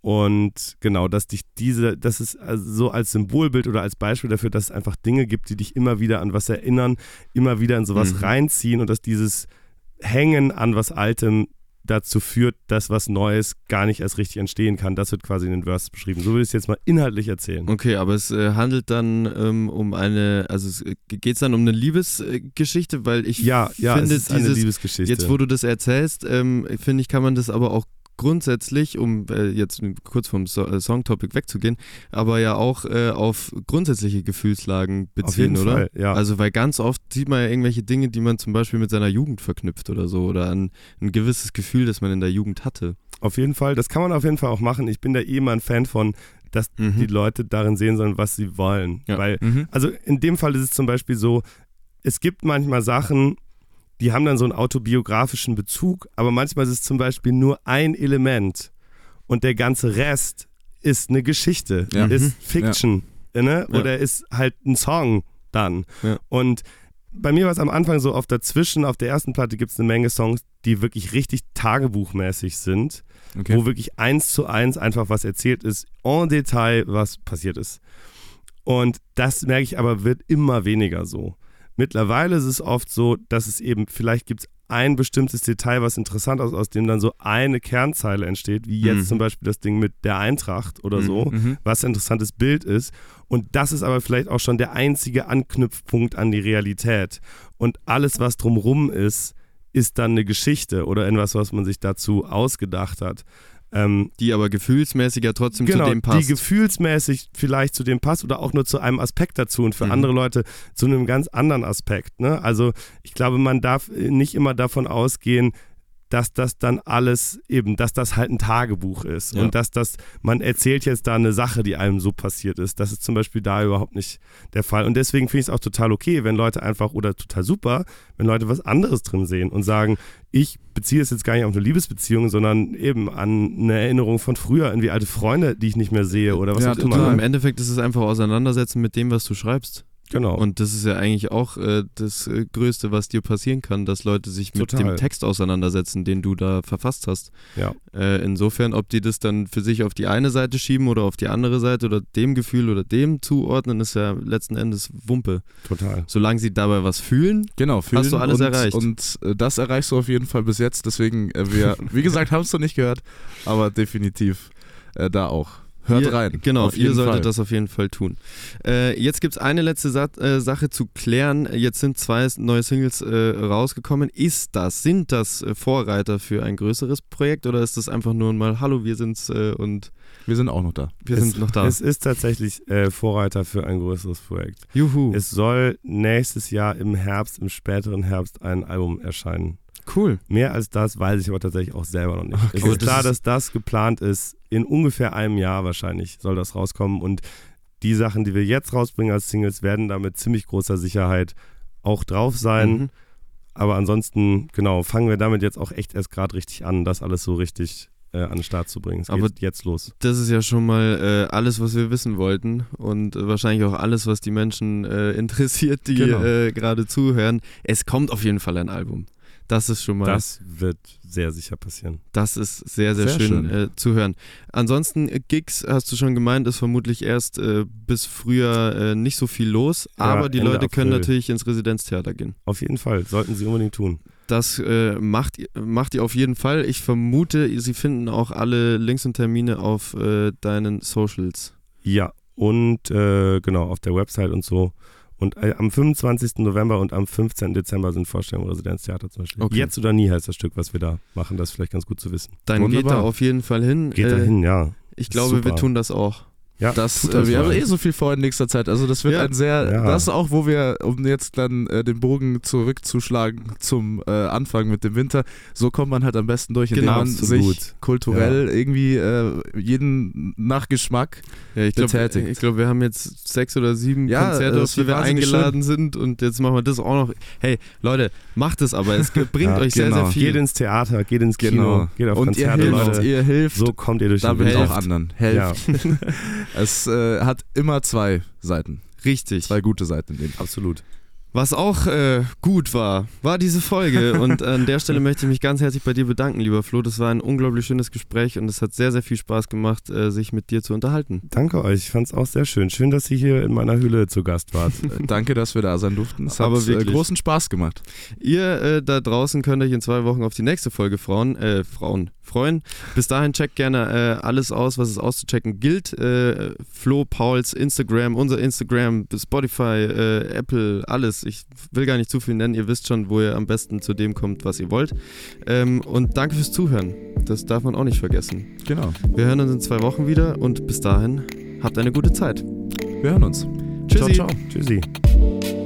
und genau, dass dich diese, das ist also so als Symbolbild oder als Beispiel dafür, dass es einfach Dinge gibt, die dich immer wieder an was erinnern, immer wieder in sowas Mhm. reinziehen und dass dieses Hängen an was Altem dazu führt, dass was Neues gar nicht erst richtig entstehen kann. Das wird quasi in den Verses beschrieben. So will ich es jetzt mal inhaltlich erzählen. Okay, aber es äh, handelt dann ähm, um eine, also geht es dann um eine Liebesgeschichte, weil ich Ja, ja, finde es ist eine dieses, Liebesgeschichte. jetzt wo du das erzählst, ähm, finde ich, kann man das aber auch grundsätzlich, um äh, jetzt kurz vom so äh, Songtopic wegzugehen, aber ja auch äh, auf grundsätzliche Gefühlslagen Auf beziehen, jeden oder? Fall, ja. Also weil ganz oft sieht man ja irgendwelche Dinge, die man zum Beispiel mit seiner Jugend verknüpft oder so oder an ein gewisses Gefühl, das man in der Jugend hatte. Auf jeden Fall, das kann man auf jeden Fall auch machen. Ich bin da eh immer ein Fan von, dass Mhm. die Leute darin sehen sollen, was sie wollen. Ja. Weil, Mhm. also in dem Fall ist es zum Beispiel so, es gibt manchmal Sachen, die haben dann so einen autobiografischen Bezug, aber manchmal ist es zum Beispiel nur ein Element und der ganze Rest ist eine Geschichte, Ja. ist Mhm. Fiction, ne? Ja. oder ist halt ein Song dann. Ja. Und bei mir war es am Anfang so, auf dazwischen, auf der ersten Platte gibt es eine Menge Songs, die wirklich richtig tagebuchmäßig sind Okay. wo wirklich eins zu eins einfach was erzählt ist, en Detail, was passiert ist. Und das merke ich aber, wird immer weniger so. Mittlerweile ist es oft so, dass es eben, vielleicht gibt es ein bestimmtes Detail, was interessant ist, aus dem dann so eine Kernzeile entsteht, wie jetzt Mhm. zum Beispiel das Ding mit der Eintracht oder so, Mhm. was ein interessantes Bild ist. Und das ist aber vielleicht auch schon der einzige Anknüpfpunkt an die Realität. Und alles, was drumrum ist, ist dann eine Geschichte oder etwas, was man sich dazu ausgedacht hat. Ähm, Die aber gefühlsmäßig ja trotzdem genau, zu dem passt. die gefühlsmäßig vielleicht zu dem passt oder auch nur zu einem Aspekt dazu und für Mhm. andere Leute zu einem ganz anderen Aspekt. Ne? Also ich glaube, man darf nicht immer davon ausgehen, dass das dann alles eben, dass das halt ein Tagebuch ist Ja. und dass das, man erzählt jetzt da eine Sache, die einem so passiert ist. Das ist zum Beispiel da überhaupt nicht der Fall. Und deswegen finde ich es auch total okay, wenn Leute einfach, oder total super, wenn Leute was anderes drin sehen und sagen, ich beziehe es jetzt gar nicht auf eine Liebesbeziehung, sondern eben an eine Erinnerung von früher, irgendwie alte Freunde, die ich nicht mehr sehe oder was Ja, auch total. immer. Im Endeffekt ist es einfach auseinandersetzen mit dem, was du schreibst. Genau. Und das ist ja eigentlich auch äh, das äh, Größte, was dir passieren kann, dass Leute sich mit Total. dem Text auseinandersetzen, den du da verfasst hast. Ja. Äh, insofern, ob die das dann für sich auf die eine Seite schieben oder auf die andere Seite oder dem Gefühl oder dem zuordnen, ist ja letzten Endes Wumpe. total. Solange sie dabei was fühlen, Genau, fühlen du alles und, erreicht. Und äh, das erreichst du auf jeden Fall bis jetzt. Deswegen, äh, wir, wie gesagt, [LAUGHS] haben es noch nicht gehört, aber definitiv äh, da auch. Hört ihr, rein. Genau, auf ihr solltet Fall. das auf jeden Fall tun. Äh, jetzt gibt es eine letzte Sa äh, Sache zu klären. Jetzt sind zwei neue Singles äh, rausgekommen. Ist das, sind das äh, Vorreiter für ein größeres Projekt oder ist das einfach nur mal Hallo, wir sind's äh, und Wir sind auch noch da. wir es, sind noch da? Es ist tatsächlich äh, Vorreiter für ein größeres Projekt. Juhu, Es soll nächstes Jahr im Herbst, im späteren Herbst, ein Album erscheinen. Cool. Mehr als das weiß ich aber tatsächlich auch selber noch nicht. es aber ist das klar, dass das geplant ist. In ungefähr einem Jahr wahrscheinlich soll das rauskommen. Und die Sachen, die wir jetzt rausbringen als Singles, werden da mit ziemlich großer Sicherheit auch drauf sein. Mhm. Aber ansonsten, genau, fangen wir damit jetzt auch echt erst gerade richtig an, das alles so richtig äh, an den Start zu bringen. Es Aber- geht jetzt los. Das ist ja schon mal äh, alles, was wir wissen wollten und äh, wahrscheinlich auch alles, was die Menschen äh, [LAUGHS] interessiert, die Genau. äh, gerade zuhören. Es kommt auf jeden Fall ein Album. Das ist schon mal Das wird sehr sicher passieren. Das ist sehr, sehr, Sehr schön, schön. Äh, zu hören. Ansonsten, äh, Gigs, hast du schon gemeint, ist vermutlich erst äh, bis Frühjahr äh, nicht so viel los, Ja, aber die Ende Leute können April. natürlich ins Residenztheater gehen. Auf jeden Fall, sollten sie unbedingt tun. Das äh, macht, ihr- macht ihr auf jeden Fall. Ich vermute, sie finden auch alle Links und Termine auf deinen Socials. Ja, und genau, auf der Website und so. Und äh, am 25. November und am 15. Dezember sind Vorstellungen im Residenztheater zum Beispiel. Okay. Jetzt oder nie heißt das Stück, was wir da machen. Das ist vielleicht ganz gut zu wissen. Dann geht Wunderbar. da auf jeden Fall hin. Geht Äh, dahin, ja. Ich glaube, wir tun das auch. Ja, Das, tut äh, wir haben eh so viel vor in nächster Zeit. Also das wird Ja. ein sehr, Ja. das ist auch, wo wir, um jetzt dann äh, den Bogen zurückzuschlagen zum äh, Anfang mit dem Winter, so kommt man halt am besten durch, indem Genau, man sich kulturell irgendwie äh, jeden nach Geschmack Ja, ich glaube, Betätigt. ich glaub, wir haben jetzt sechs oder sieben Ja, Konzerte, das auf die wir eingeladen sind und jetzt machen wir das auch noch. Hey, Leute, macht es aber. Es [LAUGHS] bringt Ja, euch sehr, genau. sehr viel. Geht ins Theater, geht ins Kino, Genau. geht auf und ihr Konzerte, hilft, Leute. ihr hilft So kommt ihr durch den Winter. auch anderen. Helft. [LAUGHS] Es äh, hat immer zwei Seiten. Richtig. Zwei gute Seiten in dem. absolut. Was auch äh, gut war, war diese Folge. [LAUGHS] Und an der Stelle möchte ich mich ganz herzlich bei dir bedanken, lieber Flo. Das war ein unglaublich schönes Gespräch und es hat sehr, sehr viel Spaß gemacht, äh, sich mit dir zu unterhalten. Danke euch, ich fand es auch sehr schön. Schön, dass ihr hier in meiner Hülle zu Gast wart. [LAUGHS] Äh, Danke, dass wir da sein durften. Es Aber hat äh, wirklich. großen Spaß gemacht. Ihr äh, da draußen könnt euch in zwei Wochen auf die nächste Folge Frauen, äh, Frauen freuen. Bis dahin checkt gerne äh, alles aus, was es auszuchecken gilt. Äh, Flo, Pauls Instagram, unser Instagram, Spotify, äh, Apple, alles. Ich will gar nicht zu viel nennen. Ihr wisst schon, wo ihr am besten zu dem kommt, was ihr wollt. Ähm, und danke fürs Zuhören. Das darf man auch nicht vergessen. Genau. Wir hören uns in zwei Wochen wieder und bis dahin habt eine gute Zeit. Wir hören uns. Tschüssi. Ciao, ciao. Tschüssi.